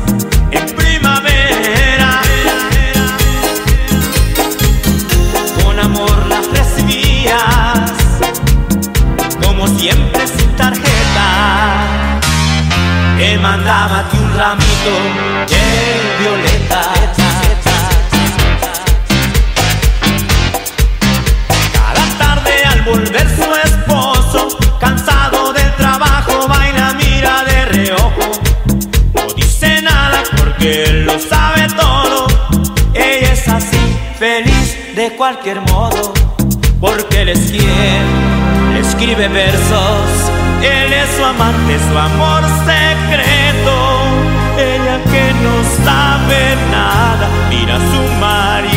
Speaker 1: Mandaba ti un ramito de violetas. Cada tarde al volver su esposo, cansado del trabajo, baila, mira de reojo. No dice nada porque él lo sabe todo. Ella es así, feliz de cualquier modo, porque él es quien le escribe versos. Él es su amante, su amor secreto. Ella que no sabe nada, mira a su marido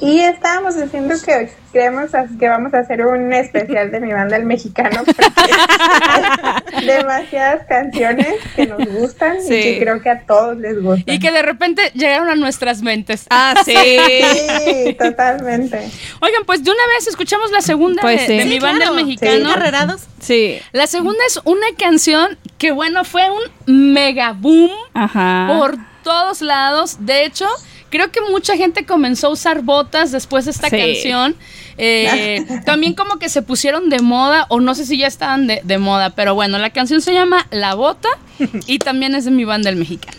Speaker 1: y
Speaker 6: estábamos diciendo que creemos que vamos a hacer un especial de mi banda el mexicano porque hay demasiadas canciones que nos gustan y que creo que a todos les gustan.
Speaker 1: Y que de repente llegaron a nuestras mentes.
Speaker 7: Ah, sí.
Speaker 6: Sí, totalmente.
Speaker 1: Oigan, pues de una vez escuchamos la segunda
Speaker 7: Pues
Speaker 1: de,
Speaker 7: sí.
Speaker 1: de
Speaker 7: Sí,
Speaker 1: mi banda
Speaker 5: claro.
Speaker 1: el mexicano.
Speaker 5: Sí, carrerados.
Speaker 7: Sí.
Speaker 1: La segunda es una canción que, bueno, fue un mega boom
Speaker 7: Ajá.
Speaker 1: por todos lados. De hecho, creo que mucha gente comenzó a usar botas después de esta
Speaker 7: Sí.
Speaker 1: canción. Eh, también como que se pusieron de moda, o no sé si ya estaban de, de moda, pero bueno, la canción se llama La Bota y también es de mi banda el mexicano.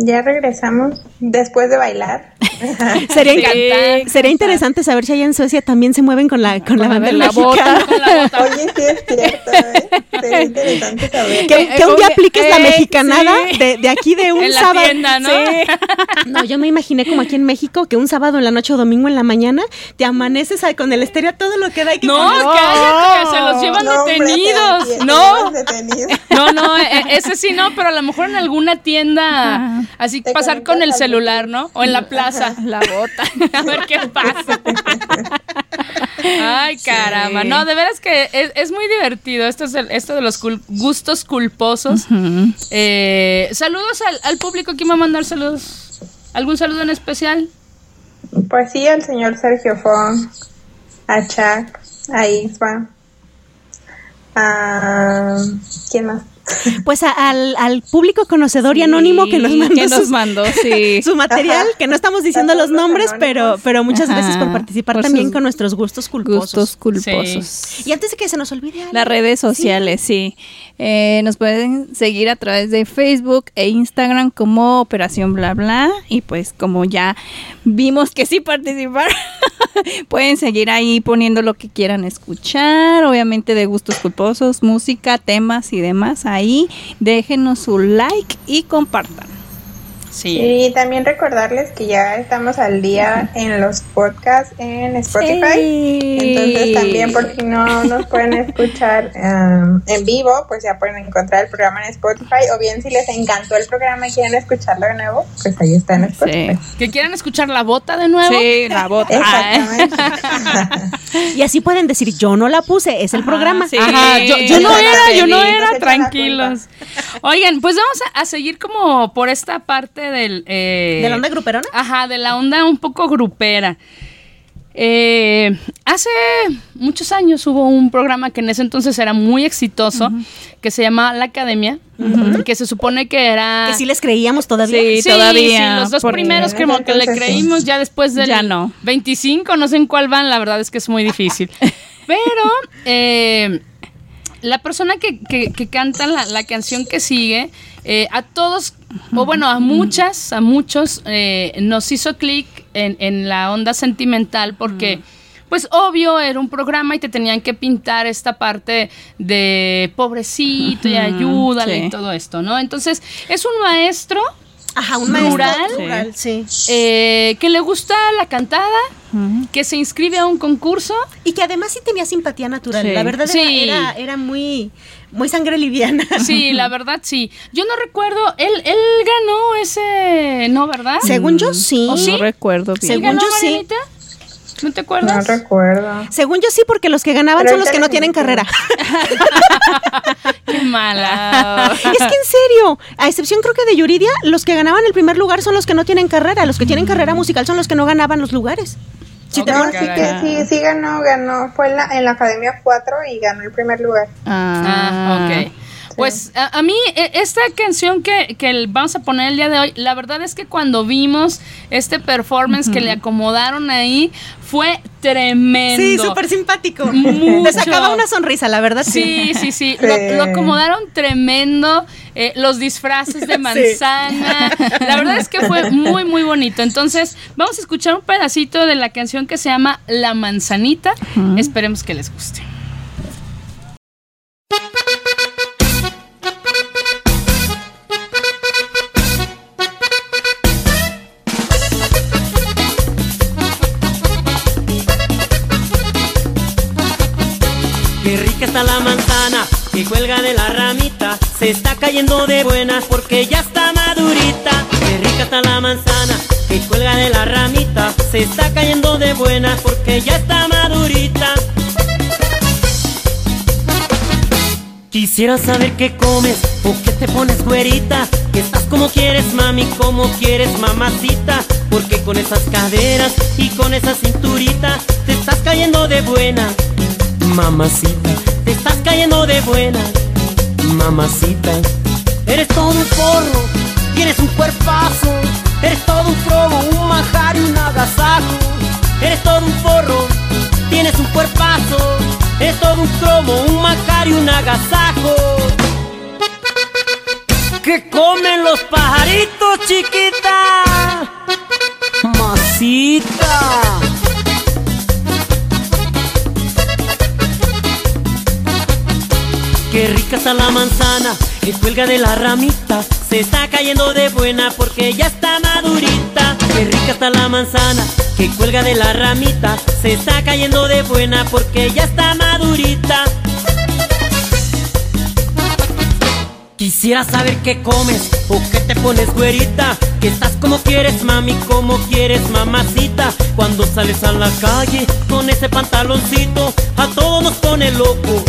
Speaker 6: Ya regresamos después de bailar.
Speaker 5: Sería,
Speaker 4: Sí,
Speaker 5: sería interesante saber si allá en Suecia también se mueven con la, con la
Speaker 7: la de
Speaker 5: bandera
Speaker 7: la bota.
Speaker 5: mexicana.
Speaker 4: Con la bota.
Speaker 6: Oye, sí es cierto, ¿eh? Sería interesante saber.
Speaker 5: Que,
Speaker 7: Eh,
Speaker 5: que un día apliques la
Speaker 7: eh,
Speaker 5: mexicanada
Speaker 7: sí.
Speaker 5: de, de aquí de un
Speaker 4: En la
Speaker 5: sábado.
Speaker 4: tienda, ¿no?
Speaker 5: No, yo me imaginé como aquí en México que un sábado en la noche o domingo en la mañana te amaneces con el estéreo a todo lo que da y que
Speaker 4: No,
Speaker 5: pones-
Speaker 4: cállate, se los llevan
Speaker 6: No,
Speaker 4: detenidos.
Speaker 6: te- te
Speaker 4: no, no, no, e- ese sí no, pero a lo mejor en alguna tienda, así
Speaker 6: Te
Speaker 4: pasar con el celular, ¿no? O en la plaza.
Speaker 7: La bota.
Speaker 4: A ver qué pasa. Ay, caramba. No, de veras que es, es muy divertido. Esto es el- esto de los cul- gustos culposos. Eh, saludos al, al público. ¿Quién va a mandar saludos? ¿Algún saludo en especial?
Speaker 6: Pues sí, al señor Sergio Fong, a Chuck, a Isma, a... ¿Quién más?
Speaker 5: Pues a- al, al público conocedor y anónimo que nos mandó,
Speaker 7: que nos
Speaker 5: sus-
Speaker 7: mandó, sí.
Speaker 5: su material, que no estamos diciendo los nombres, pero, pero muchas
Speaker 7: Ajá,
Speaker 5: gracias por participar
Speaker 7: por
Speaker 5: también con nuestros gustos culposos.
Speaker 7: Gustos culposos.
Speaker 5: Y antes de que se nos olvide
Speaker 7: Las redes sociales, sí. Eh, nos pueden seguir a través de Facebook e Instagram como Operación Bla Bla. Y pues como ya vimos que sí participaron, pueden seguir ahí poniendo lo que quieran escuchar. Obviamente de gustos culposos, música, temas y demás. Ahí déjenos su like y compartan.
Speaker 4: Sí.
Speaker 6: Y también recordarles que ya estamos al día en los podcasts en Spotify.
Speaker 7: Sí.
Speaker 6: Entonces también por si no nos pueden escuchar um, en vivo, pues ya pueden encontrar el programa en Spotify. O bien si les encantó el programa y quieren escucharlo de nuevo, pues ahí está en Spotify.
Speaker 7: Sí.
Speaker 4: ¿Que quieran escuchar la bota de nuevo?
Speaker 7: Sí, la bota.
Speaker 6: Exactamente.
Speaker 5: Y así pueden decir, yo no la puse, es el programa.
Speaker 7: sí.
Speaker 4: Ajá, yo, yo no era, yo no era, tranquilos. Oigan, pues vamos a, a seguir como por esta parte del... eh,
Speaker 5: ¿De la onda gruperona?
Speaker 4: Ajá, de la onda un poco grupera. Eh, hace muchos años hubo un programa que en ese entonces era muy exitoso, que se llamaba La Academia, que se supone que era...
Speaker 5: Que sí les creíamos todavía.
Speaker 7: Sí,
Speaker 4: Sí,
Speaker 7: todavía,
Speaker 4: sí, los dos primeros como que le
Speaker 6: sí.
Speaker 4: creímos ya después del
Speaker 7: Ya no.
Speaker 4: 25, no sé en cuál van, la verdad es que es muy difícil. Pero eh, la persona que, que- que canta la, la canción que sigue, eh, a todos, o bueno, a muchas, a muchos, eh, nos hizo clic en, en la onda sentimental porque... Pues obvio, era un programa y te tenían que pintar esta parte de pobrecito y ayúdale
Speaker 7: sí.
Speaker 4: y todo esto, ¿no? Entonces, es un maestro
Speaker 5: Ajá, un maestro
Speaker 4: Rural.
Speaker 5: rural, sí.
Speaker 4: eh, que le gusta la cantada, que se inscribe a un concurso.
Speaker 5: Y que además sí tenía simpatía natural.
Speaker 7: Sí.
Speaker 5: La verdad era-
Speaker 4: Sí.
Speaker 5: era, era muy, muy sangre liviana.
Speaker 4: Sí, la verdad sí. Yo no recuerdo, él, él ganó ese, ¿no, verdad?
Speaker 5: Según yo sí.
Speaker 4: ¿O sí?
Speaker 7: No recuerdo bien.
Speaker 4: ¿Sí
Speaker 5: Según
Speaker 4: ganó,
Speaker 5: yo, sí.
Speaker 4: ¿No te
Speaker 6: No
Speaker 4: acuerdas?
Speaker 6: recuerdo.
Speaker 5: Según yo sí, porque los que ganaban
Speaker 6: Pero
Speaker 5: son los que no tienen carrera.
Speaker 4: Qué mala.
Speaker 5: es que en serio, a excepción creo que de Yuridia, los que ganaban el primer lugar son los que no tienen carrera. Los que tienen carrera musical son los que no ganaban los lugares. Si te
Speaker 4: Ok.
Speaker 6: No, sí que sí, sí ganó, ganó. Fue en la, en la Academia 4 y ganó el primer lugar.
Speaker 4: Ah, ok. Pues a, a mí e- esta canción que, que vamos a poner el día de hoy, la verdad es que cuando vimos este performance que le acomodaron ahí, fue tremendo.
Speaker 5: Sí, súper simpático.
Speaker 4: Mucho.
Speaker 5: Te sacaba una sonrisa, la verdad.
Speaker 4: Sí, sí, sí.
Speaker 6: Sí.
Speaker 4: Lo, lo acomodaron tremendo. eh, los disfraces de manzana. La verdad es que fue muy, muy bonito. Entonces, vamos a escuchar un pedacito de la canción que se llama La Manzanita. Esperemos que les guste.
Speaker 10: Está la manzana que cuelga de la ramita. Se está cayendo de buenas porque ya está madurita. Qué rica está la manzana que cuelga de la ramita. Se está cayendo de buenas porque ya está madurita. Quisiera saber qué comes o qué te pones güerita. Que estás como quieres, mami, como quieres, mamacita. Porque con esas caderas y con esa cinturita te estás cayendo de buena, mamacita. Te estás cayendo de buena, mamacita. Eres todo un porro, tienes un cuerpazo. Eres todo un probo, un manjar y un agasajo. Eres todo un porro, tienes un cuerpazo. Eres todo un cromo, un manjar y un agasajo. ¿Qué comen los pajaritos, chiquita? Más Qué rica está la manzana que cuelga de la ramita. Se está cayendo de buena porque ya está madurita. Qué rica está la manzana que cuelga de la ramita. Se está cayendo de buena porque ya está madurita. Quisiera saber qué comes o qué te pones güerita. Que estás como quieres, mami, como quieres, mamacita. Cuando sales a la calle con ese pantaloncito, a todos nos pone loco.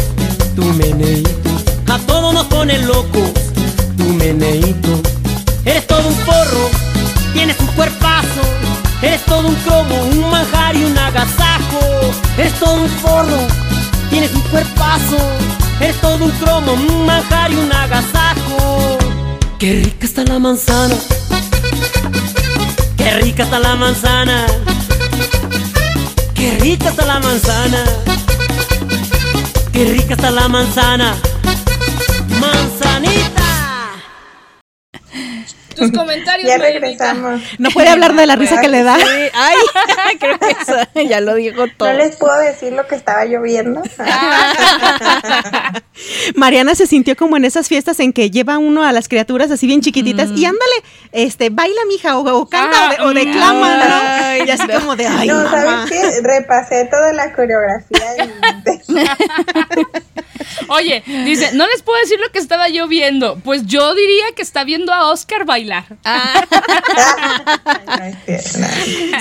Speaker 10: Tu meneíto, a todos nos pone loco. Tu meneíto. Eres todo un porro, tienes un cuerpazo. Eres todo un cromo, un manjar y un agasajo. Eres todo un forro, tienes un cuerpazo. Eres todo un cromo, un manjar y un agasajo. Qué rica está la manzana. Qué rica está la manzana. Qué rica está la manzana. Qué rica está la manzana. Manzanita.
Speaker 4: Tus comentarios,
Speaker 6: Ya
Speaker 4: Marianita.
Speaker 6: regresamos.
Speaker 5: No puede hablar de la risa que le da.
Speaker 7: Sí, ay, creo que eso ya lo dijo todo.
Speaker 6: No les puedo decir lo que estaba lloviendo.
Speaker 5: Mariana se sintió como en esas fiestas en que lleva uno a las criaturas así bien chiquititas y ándale, este, baila mija o, o canta
Speaker 4: Ah,
Speaker 5: o, de- o declama, ¿no?
Speaker 7: ay,
Speaker 5: y así
Speaker 7: no.
Speaker 5: como de, ay,
Speaker 6: no,
Speaker 5: mamá.
Speaker 6: ¿sabes qué? Repasé toda la coreografía y
Speaker 4: Oye, dice, no les puedo decir lo que estaba yo viendo. Pues yo diría que está viendo a Oscar bailar.
Speaker 6: No.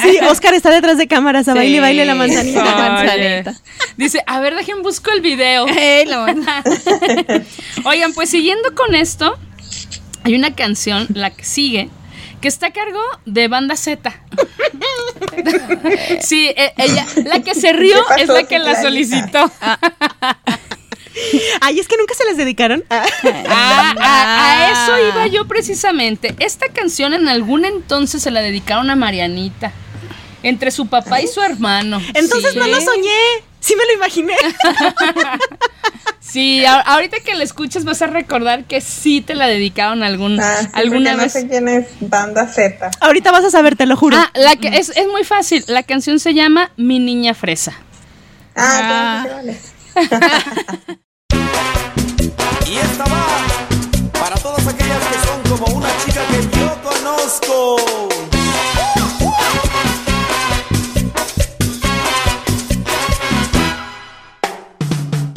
Speaker 5: Sí, Oscar está detrás de cámaras a baile y baile la manzanita.
Speaker 7: La
Speaker 4: Oye.
Speaker 7: manzanita.
Speaker 4: Dice, a ver, dejen busco el video. Oigan, pues siguiendo con esto, hay una canción, la que sigue, que está a cargo de Banda Z. Sí, e- ella, la que se rió
Speaker 6: ¿Qué pasó,
Speaker 4: es la que la solicitó.
Speaker 5: Ay, es que nunca se les dedicaron. Ah.
Speaker 4: Ah, a, a eso iba yo precisamente. Esta canción en algún entonces se la dedicaron a Marianita. Entre su papá y su hermano.
Speaker 5: Entonces
Speaker 4: Sí.
Speaker 5: no lo soñé. Sí me lo imaginé.
Speaker 4: Sí, ahorita que la escuches vas a recordar que sí te la dedicaron algún,
Speaker 6: Ah, sí,
Speaker 4: alguna vez.
Speaker 6: No sé quién es Banda Z.
Speaker 5: Ahorita vas a saber, te lo juro.
Speaker 4: Ah, la que es, es muy fácil. La canción se llama Mi Niña Fresa.
Speaker 6: Ah, ¿cómo que se vale?
Speaker 11: Y esta va para todas aquellas que son como una chica que yo conozco.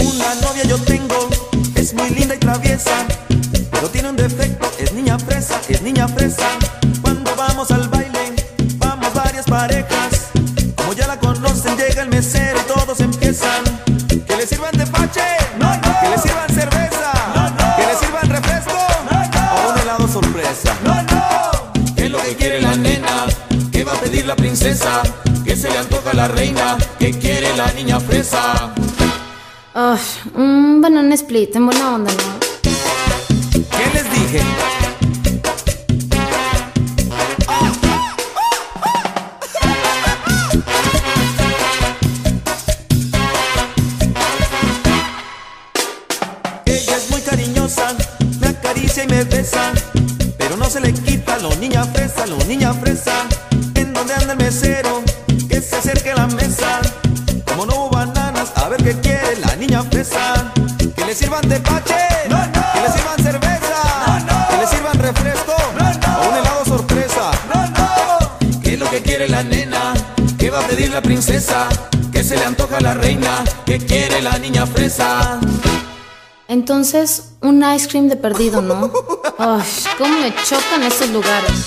Speaker 11: Una novia yo tengo, es muy linda y traviesa, pero tiene un defecto, es niña fresa, es niña fresa. Cuando vamos al baile, vamos varias parejas. Como ya la conocen, llega el mesero y todos empiezan. Que le sirvan tepache, no, pedir la princesa? ¿Qué se le antoja la reina? ¿Qué quiere la niña fresa?
Speaker 12: Ugh, un banana split, en buena onda, ¿no?
Speaker 11: ¿Qué les dije? Ella es muy cariñosa, me acaricia y me besa, pero no se le quita lo niña fresa, lo niña fresa. La princesa? ¿Qué se le antoja a la reina? ¿Qué quiere la niña fresa?
Speaker 12: Entonces, un ice cream de perdido, ¿no? Ugh, cómo me chocan esos lugares.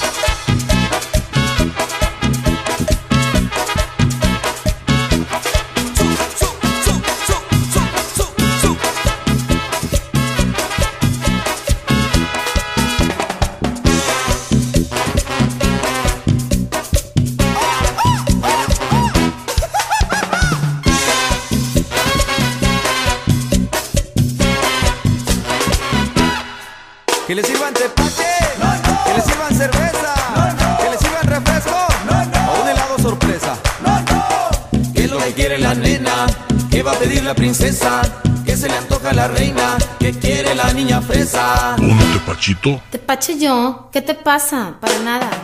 Speaker 11: ¿Qué va a pedir la princesa? ¿Qué se le antoja a la reina? ¿Qué quiere la niña fresa?
Speaker 13: ¿Un tepachito?
Speaker 12: ¿Te pache yo? ¿Qué te pasa? Para nada.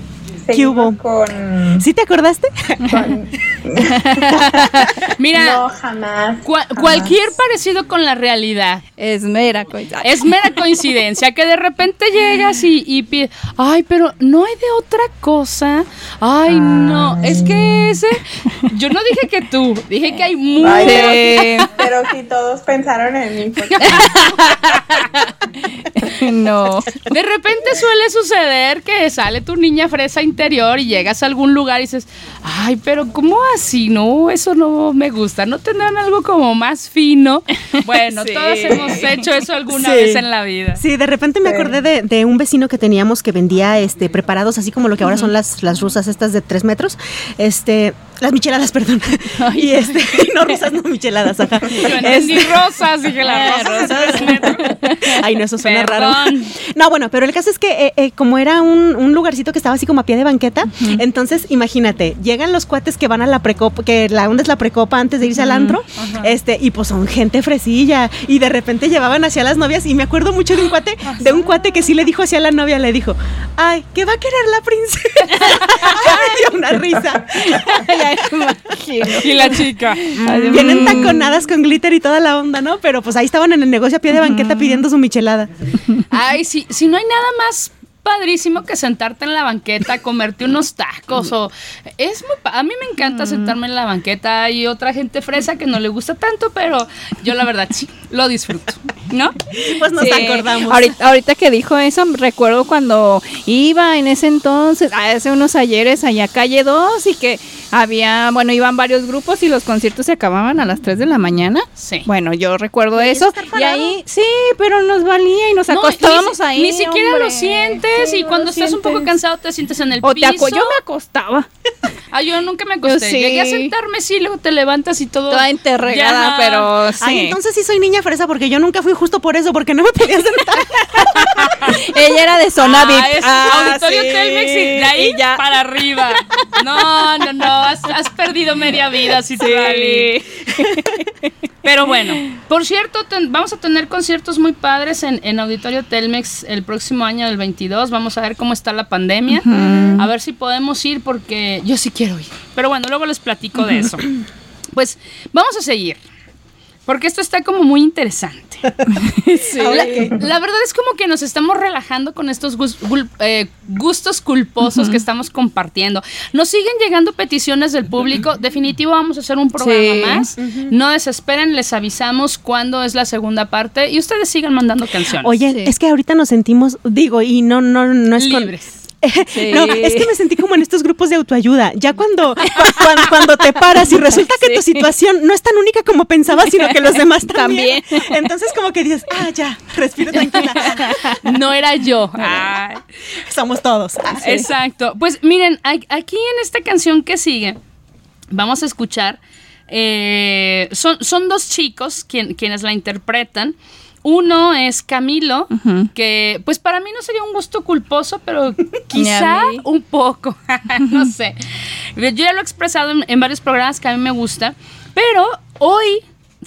Speaker 5: ¿Qué hubo?
Speaker 6: con,
Speaker 5: ¿Sí te acordaste?
Speaker 6: con-
Speaker 4: Mira,
Speaker 6: no, jamás.
Speaker 4: cua-
Speaker 6: jamás.
Speaker 4: cualquier parecido con la realidad
Speaker 7: Es mera cosa.
Speaker 4: es mera coincidencia que de repente llegas y, y pides, ay, pero no hay de otra cosa. Ay, no, es que ese, yo no dije que tú, dije que hay muchos.
Speaker 6: Ay,
Speaker 7: Sí.
Speaker 6: Pero si todos pensaron en mí. porque-
Speaker 7: no.
Speaker 4: De repente suele suceder que sale tu niña fresa interior y llegas a algún lugar y dices, ay, pero ¿cómo así? No, eso no me gusta. ¿No tendrán algo como más fino? Bueno,
Speaker 7: Sí.
Speaker 4: todos hemos hecho eso alguna
Speaker 5: Sí.
Speaker 4: vez en la vida.
Speaker 5: Sí, de repente me
Speaker 6: Sí.
Speaker 5: acordé de, de un vecino que teníamos que vendía este preparados, así como lo que ahora son las, las rusas estas de tres metros. Este, las micheladas, perdón. y este, no rusas, no micheladas, ajá.
Speaker 4: Yo entendí
Speaker 5: Este-
Speaker 4: rosas, dije las rosas.
Speaker 5: Ay, no, eso suena
Speaker 4: Perdón.
Speaker 5: raro. No, bueno, pero el caso es que eh, eh, como era un, un lugarcito que estaba así como a pie de banqueta, entonces imagínate, llegan los cuates que van a la precopa, que la onda es la precopa antes de irse al antro, este, y pues son gente fresilla, y de repente llevaban hacia las novias, y me acuerdo mucho de un cuate, de un cuate que sí le dijo hacia la novia, le dijo, ay, ¿qué va a querer la princesa? me dio una risa.
Speaker 4: Y la chica.
Speaker 5: Vienen taconadas con glitter y toda la onda, ¿no? Pero pues ahí estaban en el negocio a pie de banqueta pidiendo su michelada.
Speaker 4: Ay, si, si no hay nada más padrísimo que sentarte en la banqueta, comerte unos tacos o es muy pa- a mí me encanta sentarme en la banqueta hay otra gente fresa que no le gusta tanto, pero yo la verdad sí lo disfruto, ¿no?
Speaker 5: Pues nos
Speaker 7: Sí.
Speaker 5: acordamos.
Speaker 7: Ahorita, ahorita que dijo eso, recuerdo cuando iba en ese entonces, hace unos ayeres allá calle 2 y que había, bueno, iban varios grupos y los conciertos se acababan a las 3 de la mañana.
Speaker 4: Sí.
Speaker 7: Bueno, yo recuerdo eso. Y ahí, sí, pero nos valía y nos
Speaker 4: No,
Speaker 7: acostábamos
Speaker 4: ni,
Speaker 7: ahí.
Speaker 4: Ni siquiera
Speaker 7: hombre.
Speaker 4: lo sientes
Speaker 7: Sí,
Speaker 4: y cuando estás un poco cansado te sientes en el
Speaker 7: O
Speaker 4: piso.
Speaker 7: yo me acostaba.
Speaker 4: Ah, yo nunca me acosté.
Speaker 7: Sí.
Speaker 4: Llegué a sentarme, sí, luego te levantas y todo.
Speaker 7: Toda enterregada,
Speaker 4: Ya.
Speaker 7: pero sí.
Speaker 5: Ay, entonces sí soy niña fresa porque yo nunca fui justo por eso, porque no me podía sentar.
Speaker 7: Ella era de zona
Speaker 4: Ah,
Speaker 7: VIP. Ah,
Speaker 4: Auditorio
Speaker 7: sí.
Speaker 4: Telmex y de ahí
Speaker 7: Y ya.
Speaker 4: para arriba. No, no, no, has, has perdido media vida, si
Speaker 7: Sí.
Speaker 4: Pero bueno, por cierto, ten- vamos a tener conciertos muy padres en, en Auditorio Telmex el próximo año del 22. Vamos a ver cómo está la pandemia. A ver si podemos ir porque yo sí quiero ir. Pero bueno, luego les platico de eso. Pues vamos a seguir. Porque esto está como muy interesante. La, la verdad es como que nos estamos relajando con estos gus- gul- eh, gustos culposos que estamos compartiendo. Nos siguen llegando peticiones del público. Definitivo vamos a hacer un programa
Speaker 7: Sí.
Speaker 4: más. No desesperen, les avisamos cuándo es la segunda parte y ustedes sigan mandando canciones.
Speaker 5: Oye,
Speaker 7: Sí.
Speaker 5: es que ahorita nos sentimos, digo, y no, no, no es con. No, es que me sentí como en estos grupos de autoayuda. Ya cuando, cu- cuando, cuando te paras y resulta que tu situación no es tan única como pensabas, sino que los demás también.
Speaker 7: También.
Speaker 5: Entonces, como que dices, ah, ya, respiro tranquila.
Speaker 4: No era yo. Ay.
Speaker 5: Somos todos. Ah, sí.
Speaker 4: Exacto. Pues miren, aquí en esta canción que sigue, vamos a escuchar. eh, son, son dos chicos quien- quienes la interpretan. Uno es Camilo, que pues para mí no sería un gusto culposo, pero quizá un poco, no sé. Yo ya lo he expresado en, en varios programas que a mí me gusta, pero hoy,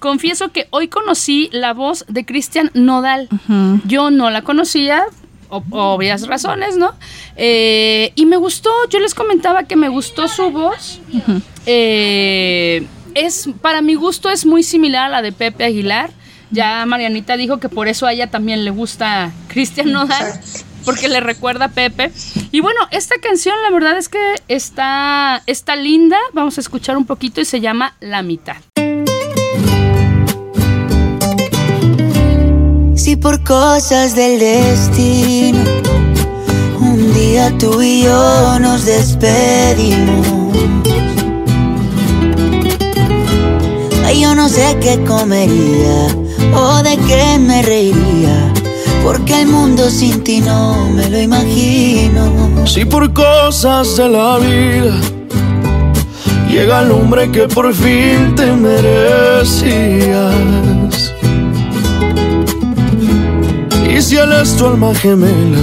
Speaker 4: confieso que hoy conocí la voz de Cristian Nodal. Yo no la conocía, o- obvias razones, ¿no? Eh, y me gustó, yo les comentaba que me gustó su voz. Eh, es, para mi gusto es muy similar a la de Pepe Aguilar. Ya Marianita dijo que por eso a ella también le gusta Cristian Nodal, porque le recuerda a Pepe. Y bueno, esta canción la verdad es que está, está linda. Vamos a escuchar un poquito y se llama La mitad.
Speaker 14: Si por cosas del destino un día tú y yo nos despedimos. Ay, yo no sé qué comería o de qué me reiría porque el mundo sin ti no me lo imagino.
Speaker 15: Si por cosas de la vida llega el hombre que por fin te merecías. Y si él es tu alma gemela,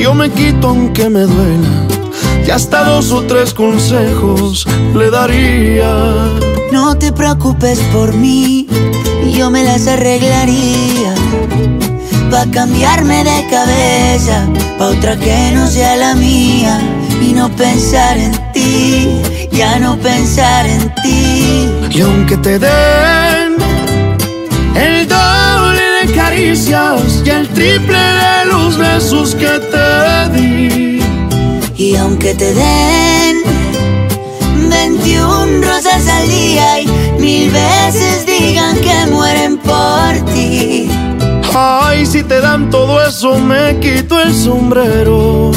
Speaker 15: yo me quito aunque me duela. Y hasta dos o tres consejos le daría.
Speaker 14: No te preocupes por mí, yo me las arreglaría. Pa' cambiarme de cabeza, pa' otra que no sea la mía. Y no pensar en ti, ya no pensar en ti.
Speaker 15: Y aunque te den el doble de caricias y el triple de los besos que te di.
Speaker 14: Y aunque te den 21 rosas al día y mil veces digan que mueren por ti.
Speaker 15: Ay, si te dan todo eso, me quito el sombrero.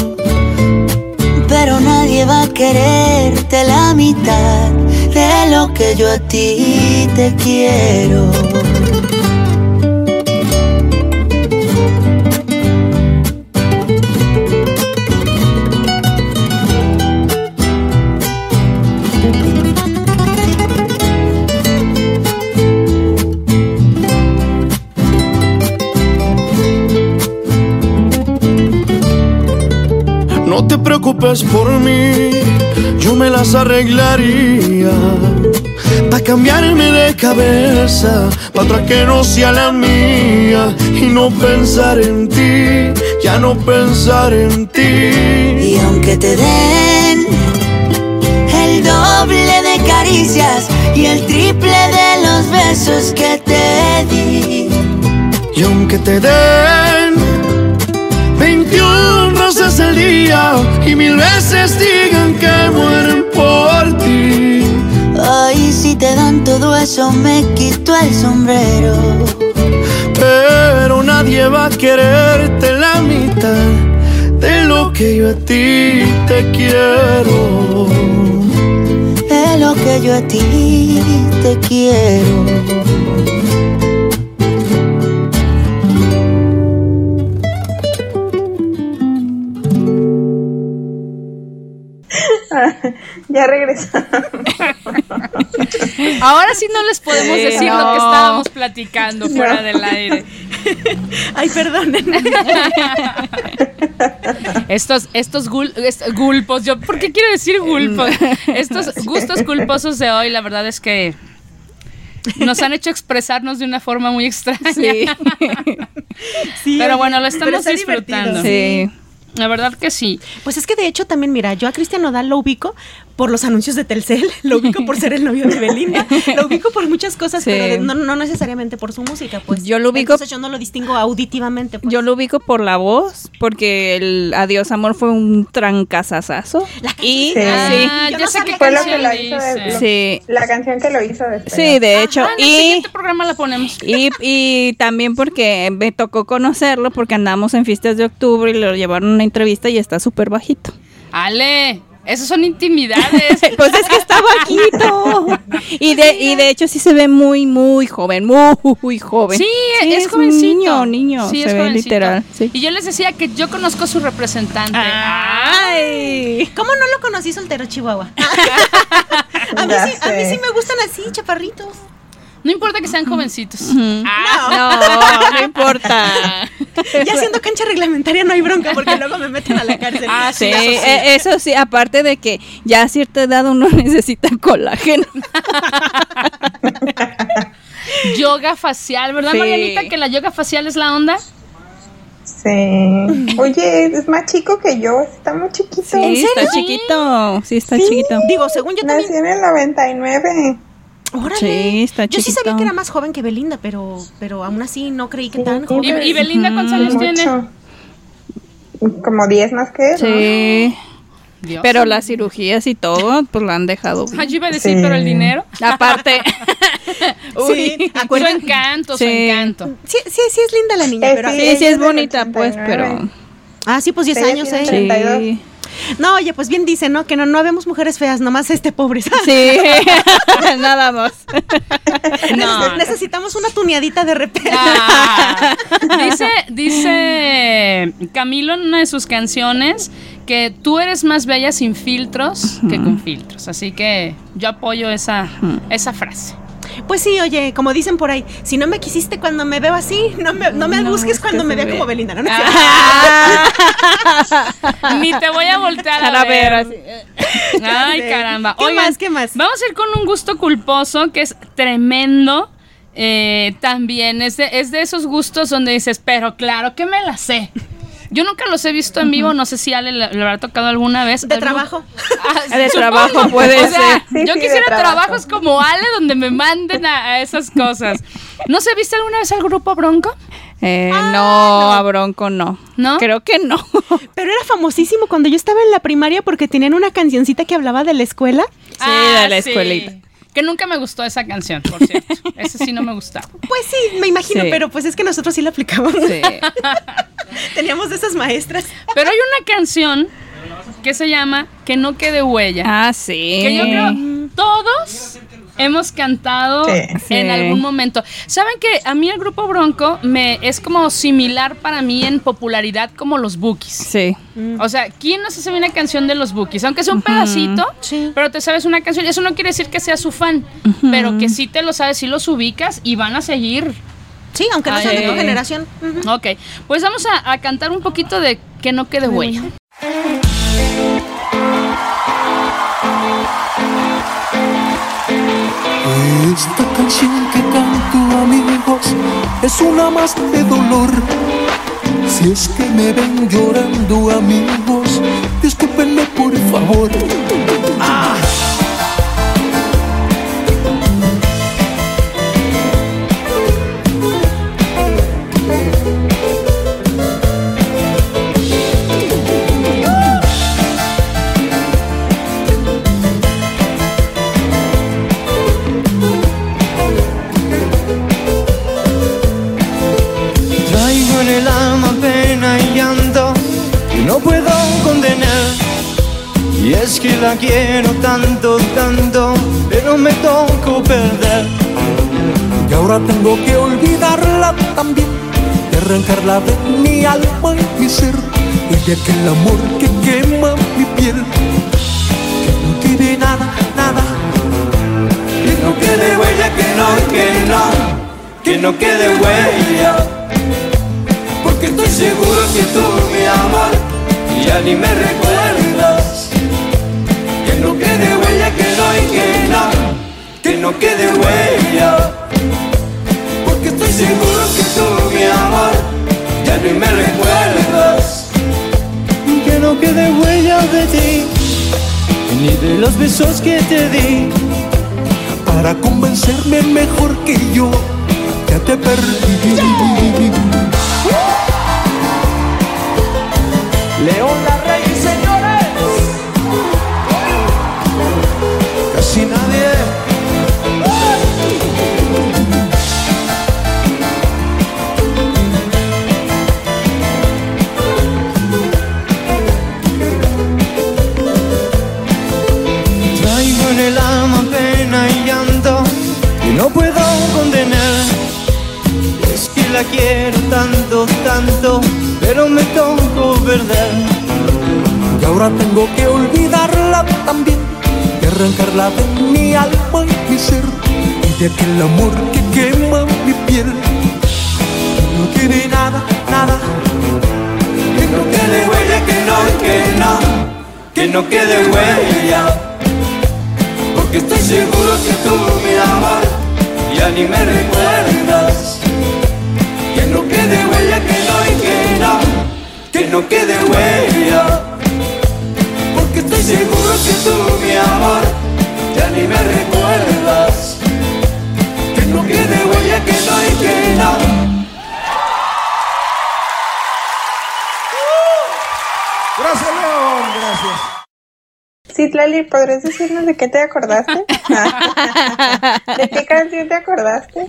Speaker 14: Pero nadie va a quererte la mitad de lo que yo a ti te quiero.
Speaker 15: Preocupes por mí, yo me las arreglaría. Pa' cambiarme de cabeza, pa' otra que no sea la mía. Y no pensar en ti, ya no pensar en ti.
Speaker 14: Y aunque te den el doble de caricias y el triple de los besos que te di.
Speaker 15: Y aunque te den 21 rosas al día y mil veces digan que mueren por ti.
Speaker 14: Ay, si te dan todo eso, me quito el sombrero.
Speaker 15: Pero nadie va a quererte la mitad de lo que yo a ti te quiero.
Speaker 14: De lo que yo a ti te quiero.
Speaker 6: Ya regresamos.
Speaker 4: Ahora sí no les podemos
Speaker 7: Sí,
Speaker 4: decir lo que estábamos platicando fuera
Speaker 5: No.
Speaker 4: del aire.
Speaker 5: Ay, perdonen.
Speaker 4: Estos, estos gul- est- gulpos, yo, ¿por qué quiero decir gulpos? Estos gustos culposos de hoy, la verdad es que nos han hecho expresarnos de una forma muy extraña.
Speaker 5: Sí.
Speaker 4: Pero bueno, lo estamos disfrutando.
Speaker 7: Sí.
Speaker 4: La verdad que sí.
Speaker 5: Pues es que de hecho también, mira, yo a Cristian Nodal lo ubico por los anuncios de Telcel, lo ubico por ser el novio de Belinda, lo ubico por muchas cosas,
Speaker 7: Sí.
Speaker 5: pero de- no, no necesariamente por su música, pues.
Speaker 7: Yo lo ubico-
Speaker 5: Entonces yo no lo distingo auditivamente. Pues.
Speaker 7: Yo lo ubico por la voz, porque el Adiós Amor fue un trancazazazo. Y
Speaker 6: Sí.
Speaker 4: Ah,
Speaker 5: Yo no
Speaker 4: sé
Speaker 5: sabía
Speaker 4: qué
Speaker 6: Fue lo que lo hizo de-
Speaker 7: sí,
Speaker 6: La canción que lo hizo después.
Speaker 7: sí, de hecho,
Speaker 4: Ajá, en el
Speaker 7: y,
Speaker 4: siguiente programa la ponemos.
Speaker 7: y, y también porque me tocó conocerlo, porque andamos en fiestas de octubre y lo llevaron a una entrevista y está súper bajito.
Speaker 4: Ale, esas son intimidades.
Speaker 7: Pues es que está bajito. Y de, y de hecho sí se ve muy, muy joven, muy joven.
Speaker 4: Sí, es,
Speaker 7: un
Speaker 4: jovencito.
Speaker 7: Niño, niño,
Speaker 4: Sí,
Speaker 7: se
Speaker 4: es
Speaker 7: ve
Speaker 4: jovencito.
Speaker 7: literal. sí.
Speaker 4: Y yo les decía que yo conozco a su representante.
Speaker 7: Ay.
Speaker 5: ¿Cómo no lo conocí soltero, Chihuahua? a, mí sí, a mí sí me gustan así, chaparritos.
Speaker 4: No importa que sean jovencitos.
Speaker 7: No, no importa.
Speaker 5: Ya siendo cancha reglamentaria no hay bronca porque luego me meten a la cárcel.
Speaker 4: Ah,
Speaker 7: Sí, eh, eso sí, aparte de que ya a cierta edad uno necesita colágeno.
Speaker 4: Yoga facial, ¿verdad,
Speaker 7: Sí.
Speaker 4: Marianita? Que la yoga facial es la onda.
Speaker 6: Sí. Oye, es más chico que yo, está muy chiquito.
Speaker 7: Sí, está chiquito. Sí, está chiquito.
Speaker 5: Digo, según yo también.
Speaker 6: Nació en el 99.
Speaker 5: Órale.
Speaker 7: Sí, está
Speaker 5: Yo sí sabía que era más joven que Belinda, pero, pero aún así no creí que tan joven.
Speaker 4: ¿Y, y Belinda cuántos años tiene?
Speaker 6: Mucho. Como 10 más que él. ¿no?
Speaker 7: Sí.
Speaker 4: Dios.
Speaker 7: Pero las cirugías y todo, pues la han dejado.
Speaker 4: Ah, yo iba a decir,
Speaker 6: Sí.
Speaker 4: pero el dinero.
Speaker 7: Aparte.
Speaker 5: Sí,
Speaker 4: Su encanto, su
Speaker 7: Sí.
Speaker 4: encanto.
Speaker 5: Sí, sí, sí es linda la niña,
Speaker 6: Eh,
Speaker 5: pero
Speaker 6: sí.
Speaker 7: Sí, sí es
Speaker 6: es
Speaker 7: bonita, pues,
Speaker 6: 89.
Speaker 7: pero.
Speaker 5: Ah, sí, pues 10
Speaker 6: Ella
Speaker 5: años,
Speaker 6: tiene
Speaker 5: ¿eh?
Speaker 6: 32.
Speaker 7: Sí.
Speaker 5: No, oye, pues bien dice, ¿no? Que no, no habemos mujeres feas, nomás este pobres.
Speaker 7: Sí, nada más.
Speaker 4: No.
Speaker 5: Necesitamos una tuneadita de repente.
Speaker 4: Ah. dice, dice Camilo en una de sus canciones que tú eres más bella sin filtros que con filtros. Así que yo apoyo esa, esa frase.
Speaker 5: Pues sí, oye, como dicen por ahí, si no me quisiste cuando me veo así, no me, no me
Speaker 7: No
Speaker 5: busques cuando me vea como Belinda. ¿no? ¿No es
Speaker 4: Ni te voy a voltear a,
Speaker 7: A ver,
Speaker 4: ver.
Speaker 7: así.
Speaker 4: Ay, caramba.
Speaker 5: ¿Qué
Speaker 4: Oigan,
Speaker 5: más, qué más?
Speaker 4: Vamos a ir con un gusto culposo que es tremendo. eh, también es de, es de esos gustos donde dices, pero claro que me la sé. Yo nunca los he visto en vivo, no sé si Ale le, le habrá tocado alguna vez.
Speaker 5: De
Speaker 4: Algún-
Speaker 5: trabajo.
Speaker 4: Ah,
Speaker 7: De trabajo puede
Speaker 4: O sea,
Speaker 7: ser.
Speaker 6: Sí,
Speaker 4: yo
Speaker 6: sí,
Speaker 4: quisiera
Speaker 6: trabajo.
Speaker 4: trabajos como Ale donde me manden a, a esas cosas. ¿No se viste alguna vez al grupo Bronco?
Speaker 7: Eh, no, a Bronco no.
Speaker 4: ¿No?
Speaker 7: Creo que no.
Speaker 5: Pero era famosísimo cuando yo estaba en la primaria porque tenían una cancioncita que hablaba de la escuela.
Speaker 7: Sí, de la escuelita.
Speaker 4: Que nunca me gustó esa canción, por cierto. Ese sí no me gustaba.
Speaker 5: Pues sí, me imagino,
Speaker 7: Sí.
Speaker 5: pero pues es que nosotros sí la aplicábamos.
Speaker 7: Sí.
Speaker 5: Teníamos de esas maestras.
Speaker 4: Pero hay una canción que se llama Que no quede huella.
Speaker 7: Ah, sí.
Speaker 4: Que yo creo todos hemos cantado
Speaker 6: Sí.
Speaker 4: en
Speaker 7: Sí.
Speaker 4: algún momento. ¿Saben que a mí el grupo Bronco me es como similar para mí en popularidad como los Bookies?
Speaker 7: Sí.
Speaker 4: O sea, ¿quién no se sabe una canción de los Bookies? Aunque sea un pedacito,
Speaker 5: Sí.
Speaker 4: pero te sabes una canción. Eso no quiere decir que seas su fan, pero que sí te lo sabes, sí los ubicas y van a seguir.
Speaker 5: Sí, aunque no
Speaker 4: Ay,
Speaker 5: sean de tu generación. Ujú.
Speaker 4: Ok, pues vamos a, a cantar un poquito de Que no quede huella.
Speaker 16: Esta canción que canto amigos es una más de dolor. Si es que me ven llorando amigos, discúlpenme por favor. Ah.
Speaker 17: Quiero tanto, tanto, pero me tocó perder.
Speaker 16: Y ahora tengo que olvidarla también, arrancarla de mi alma y mi ser, y de aquel amor que quema mi piel. Que no quede nada, nada,
Speaker 17: Que no quede huella, que no, que no, que no quede huella. Porque estoy seguro que tú, mi amor, ya ni me recuerdas. No quede huella. Porque estoy seguro que tú, mi amor, ya ni me recuerdas. Que no quede huella de ti, ni de los besos que te di.
Speaker 16: para convencerme mejor que yo, ya te perdí.
Speaker 17: León la la quiero tanto, tanto, pero me tocó perder.
Speaker 16: Y ahora tengo que olvidarla también, y arrancarla de mi alma y mi ser, y de aquel amor que quema mi piel. No quede nada, nada,
Speaker 17: Que no quede huella, que no, que no, que no quede huella. Porque estoy seguro que tú, mi amor, ya ni me recuerdas. No quede huella.
Speaker 6: Sí, Tlali, ¿podrías decirnos de qué te acordaste? ¿De qué canción te acordaste?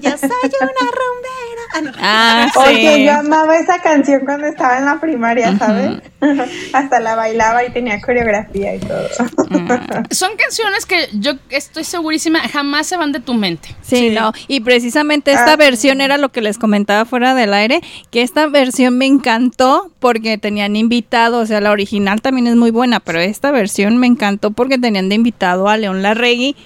Speaker 5: Yo soy una rumbera. Ah, no.
Speaker 7: Ah, sí.
Speaker 6: Oye, yo amaba esa canción cuando estaba en la primaria, ¿sabes? Hasta la bailaba y tenía coreografía y todo.
Speaker 4: Son canciones que yo estoy segurísima jamás se van de tu mente.
Speaker 7: Sí, no. Y precisamente esta
Speaker 6: Ah.
Speaker 7: versión era lo que les comentaba fuera del aire, que esta versión me encantó porque tenían invitado, o sea, la original también es muy buena, pero esta versión me encantó porque tenían de invitado a León Larregui,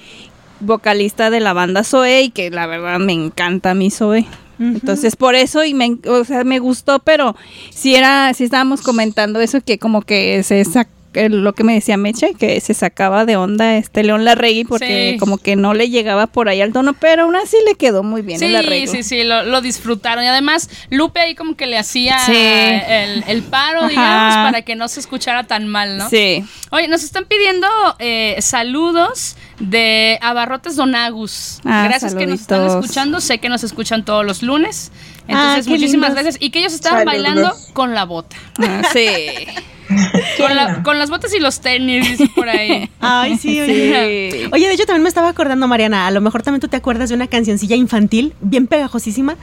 Speaker 7: vocalista de la banda Zoe, y que la verdad me encanta mi Zoe. Entonces, por eso, y me, o sea, me gustó, pero si era, si estábamos comentando eso, que como que se sac- lo que me decía Meche, que se sacaba de onda este León Larregui porque
Speaker 4: Sí.
Speaker 7: como que no le llegaba por ahí al tono, pero aún así le quedó muy bien el
Speaker 4: Sí,
Speaker 7: arreglo.
Speaker 4: sí, sí, lo, lo disfrutaron. Y además, Lupe ahí como que le hacía
Speaker 7: Sí.
Speaker 4: el, el paro,
Speaker 7: Ajá.
Speaker 4: digamos, para que no se escuchara tan mal, ¿no?
Speaker 7: Sí.
Speaker 4: Oye, nos están pidiendo eh, saludos de Abarrotes Donagus.
Speaker 7: Ah,
Speaker 4: gracias que nos están escuchando. Sé que nos escuchan todos los lunes.
Speaker 5: Ah,
Speaker 4: Entonces, muchísimas
Speaker 5: lindos.
Speaker 4: gracias. Y que ellos estaban
Speaker 5: Saludos.
Speaker 4: bailando con la bota.
Speaker 7: Ah, sí.
Speaker 4: con, la- con las botas y los tenis, por ahí.
Speaker 5: Ay, sí, oye. Oye, de hecho también me estaba acordando, Mariana, a lo mejor también tú te acuerdas de una cancioncilla infantil, bien pegajosísima.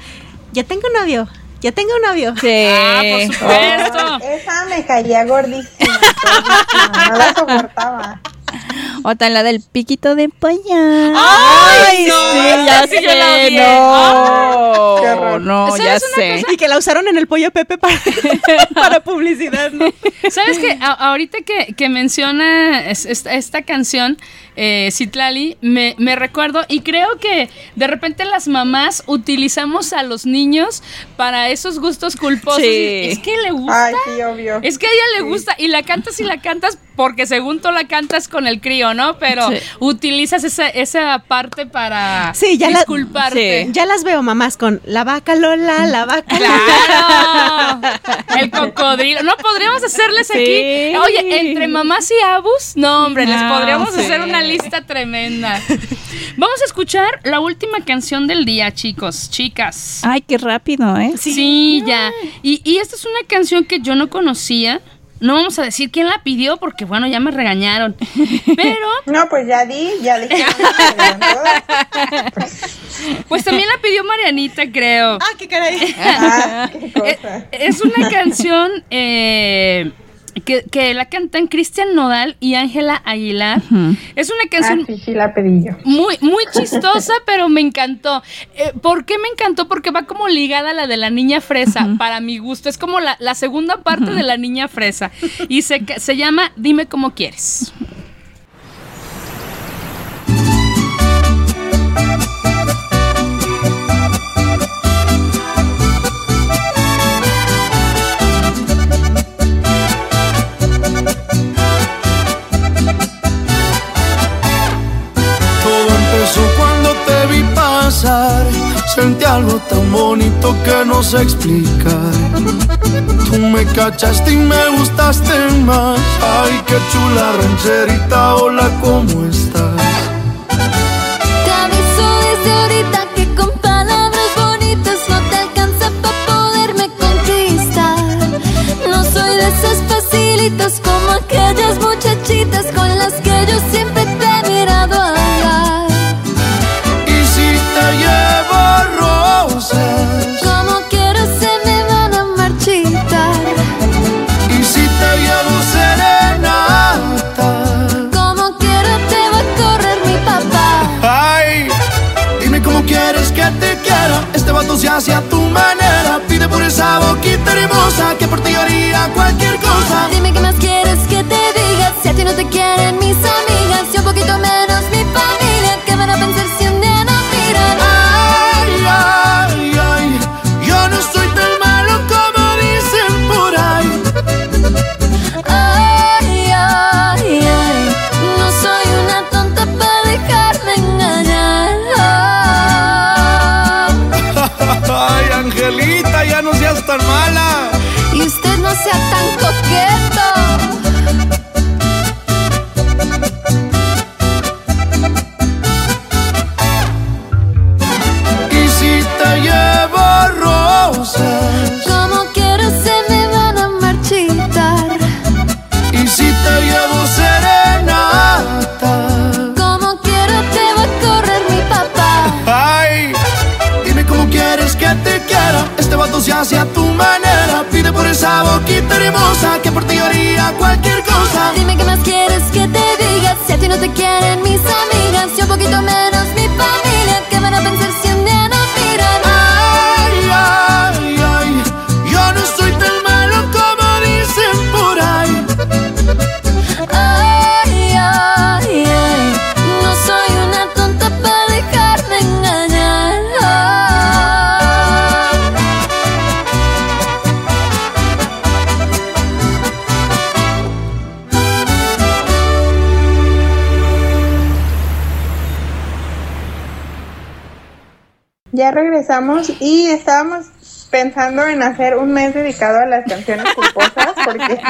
Speaker 5: Ya tengo novio, ya tengo novio.
Speaker 7: Sí.
Speaker 4: Ah, por supuesto.
Speaker 6: Esa me caía gordísima, no la soportaba.
Speaker 7: Otra la del piquito de polla.
Speaker 4: ¡Ay, no!
Speaker 7: sí, ya
Speaker 4: sí yo la
Speaker 7: sé,
Speaker 4: odié.
Speaker 7: no.
Speaker 6: Qué horror.
Speaker 7: No, ya
Speaker 4: ¿Sabes una
Speaker 7: sé.
Speaker 4: cosa?
Speaker 5: Y que la usaron en el pollo Pepe para, para publicidad, ¿no?
Speaker 4: ¿Sabes qué? A- ahorita que, que menciona es- esta, esta canción, eh, Citlali, me, me recuerdo y creo que de repente las mamás utilizamos a los niños para esos gustos culposos.
Speaker 7: Sí.
Speaker 4: Es que le gusta.
Speaker 6: Ay, sí, obvio.
Speaker 4: Es que a ella le gusta y la cantas y la cantas porque según tú la cantas con el crío, ¿no? Pero
Speaker 7: Sí.
Speaker 4: utilizas esa, esa parte para
Speaker 5: Sí, ya la-
Speaker 4: disculparte.
Speaker 7: Sí.
Speaker 5: Ya las veo mamás con la vaca Lola, la vaca
Speaker 4: ¡Claro! El cocodrilo. No podríamos hacerles
Speaker 7: Sí.
Speaker 4: aquí. Oye, entre mamás y abus, no, hombre, les podríamos
Speaker 7: sí.
Speaker 4: hacer una lista tremenda. Vamos a escuchar la última canción del día, chicos, chicas.
Speaker 7: Ay, qué rápido, ¿eh?
Speaker 4: Sí, ya. Y, y esta es una canción que yo no conocía. No vamos a decir quién la pidió porque, bueno, ya me regañaron. Pero,
Speaker 6: No, pues ya di, ya dije.
Speaker 4: pues también la pidió Marianita, creo.
Speaker 5: Ah, qué caray.
Speaker 6: Ah, qué
Speaker 4: Eh. Es una canción eh, que, que la cantan Cristian Nodal y Ángela Aguilar. Es una
Speaker 6: Ah,
Speaker 4: canción
Speaker 6: sí, sí, la pedí yo.
Speaker 4: muy, muy chistosa, pero me encantó. Eh, ¿Por qué me encantó? Porque va como ligada a la de la niña fresa, para mi gusto. Es como la, la segunda parte de la niña fresa. Y se, se llama Dime cómo quieres.
Speaker 15: Pasar. Sentí algo tan bonito que no sé explicar. Tú me cachaste y me gustaste más. Ay, qué chula rancherita, hola, ¿cómo estás? Quiera. Este vato se hace a tu manera. Pide por esa boquita hermosa que por ti haría cualquier cosa.
Speaker 18: Dime qué Y
Speaker 6: estábamos pensando en hacer un mes dedicado a las canciones culposas porque,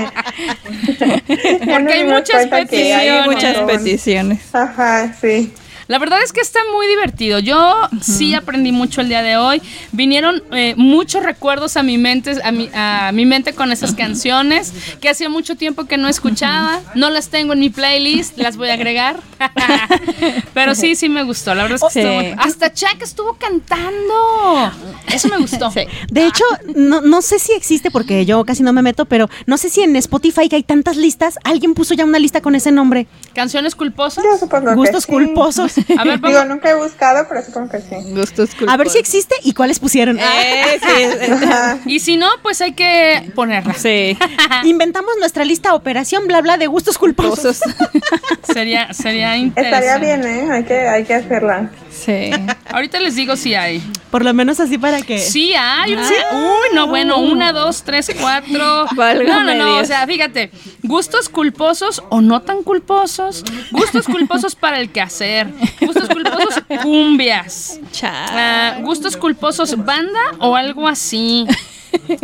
Speaker 4: Porque hay muchas
Speaker 6: que hay
Speaker 4: peticiones.
Speaker 7: Muchas peticiones.
Speaker 6: Ajá, sí.
Speaker 4: La verdad es que está muy divertido. Yo sí aprendí mucho el día de hoy. Vinieron eh, muchos recuerdos a mi mente, a mi, a mi mente con esas canciones que hacía mucho tiempo que no escuchaba. No las tengo en mi playlist, las voy a agregar. Pero sí, sí me gustó. La verdad es que
Speaker 7: Sí.
Speaker 4: estuvo hasta Chuck estuvo cantando. Eso me gustó.
Speaker 5: De hecho, no, no sé si existe porque yo casi no me meto, pero no sé si en Spotify que hay tantas listas, alguien puso ya una lista con ese nombre.
Speaker 4: ¿Canciones culposas?
Speaker 6: Yo supongo que
Speaker 5: Gustos
Speaker 6: sí.
Speaker 5: culposos.
Speaker 4: A ver,
Speaker 6: Digo, nunca he buscado, pero supongo que sí.
Speaker 7: Gustos
Speaker 5: A ver si existe y cuáles pusieron.
Speaker 7: Eh, sí.
Speaker 4: Y si no, pues hay que ponerla.
Speaker 7: sí.
Speaker 5: Inventamos nuestra lista operación bla bla de gustos culposos.
Speaker 4: Sería, sería interesante.
Speaker 6: Estaría bien, ¿eh? Hay que, hay que hacerla.
Speaker 7: Sí.
Speaker 4: Ahorita les digo si hay.
Speaker 5: Por lo menos así para que.
Speaker 4: Sí, hay. una- Uy, no, bueno, una, dos, tres, cuatro.
Speaker 7: Válgame
Speaker 4: no, no, no. O sea, fíjate, gustos culposos o no tan culposos. Gustos culposos para el quehacer. Gustos culposos cumbias. Ah, gustos culposos banda o algo así.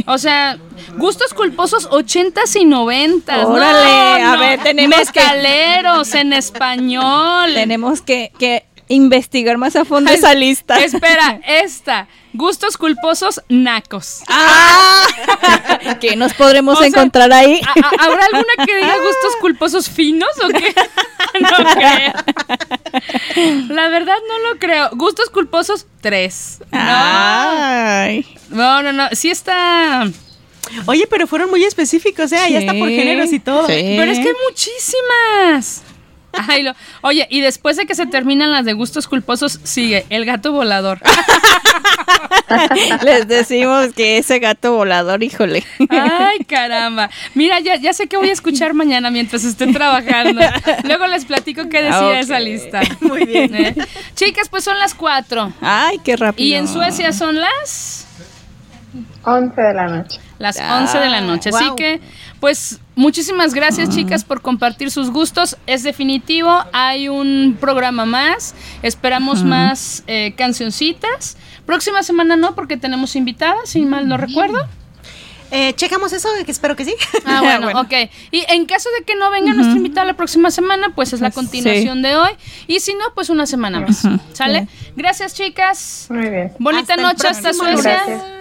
Speaker 4: O sea, gustos culposos ochentas y noventas.
Speaker 7: Órale,
Speaker 4: No,
Speaker 7: a
Speaker 4: no.
Speaker 7: ver, tenemos que-
Speaker 4: Metaleros en español.
Speaker 7: Tenemos que, que investigar más a fondo esa lista.
Speaker 4: Espera, esta. Gustos culposos nacos.
Speaker 7: Ah, que nos podremos
Speaker 4: O sea,
Speaker 7: encontrar ahí.
Speaker 4: ¿a- a- ¿Habrá alguna que diga gustos culposos finos o qué? No creo. La verdad no lo creo. Gustos culposos, tres. No.
Speaker 7: Ay.
Speaker 4: No, no, no. Sí está.
Speaker 5: Oye, pero fueron muy específicos, ¿eh? Ya está por
Speaker 7: Sí,
Speaker 5: géneros y todo.
Speaker 7: sí.
Speaker 4: Pero es que hay muchísimas. Ay, lo- Oye, y después de que se terminan las de gustos culposos, sigue el gato volador.
Speaker 7: Les decimos que ese gato volador, híjole.
Speaker 4: Ay, caramba. Mira, ya, ya sé que voy a escuchar mañana mientras esté trabajando. Luego les platico qué decía
Speaker 7: Ah,
Speaker 4: esa lista. Muy bien. Chicas, pues son las cuatro.
Speaker 7: Ay, qué rápido.
Speaker 4: Y en Suecia son las
Speaker 6: 11 de la noche.
Speaker 4: las 11 de la noche. Así que, pues, muchísimas gracias, chicas, por compartir sus gustos. Es definitivo, hay un programa más. Esperamos más eh, cancioncitas. Próxima semana no, porque tenemos invitadas, si mal no recuerdo.
Speaker 5: Eh, checamos eso, que espero que sí.
Speaker 4: Ah, bueno, ok. Y en caso de que no venga nuestra invitada la próxima semana, pues es la continuación de hoy. Y si no, pues una semana más. ¿Sale? Gracias, chicas.
Speaker 6: Muy bien.
Speaker 4: Bonita
Speaker 5: Hasta
Speaker 4: noche hasta Suecia.
Speaker 6: Gracias.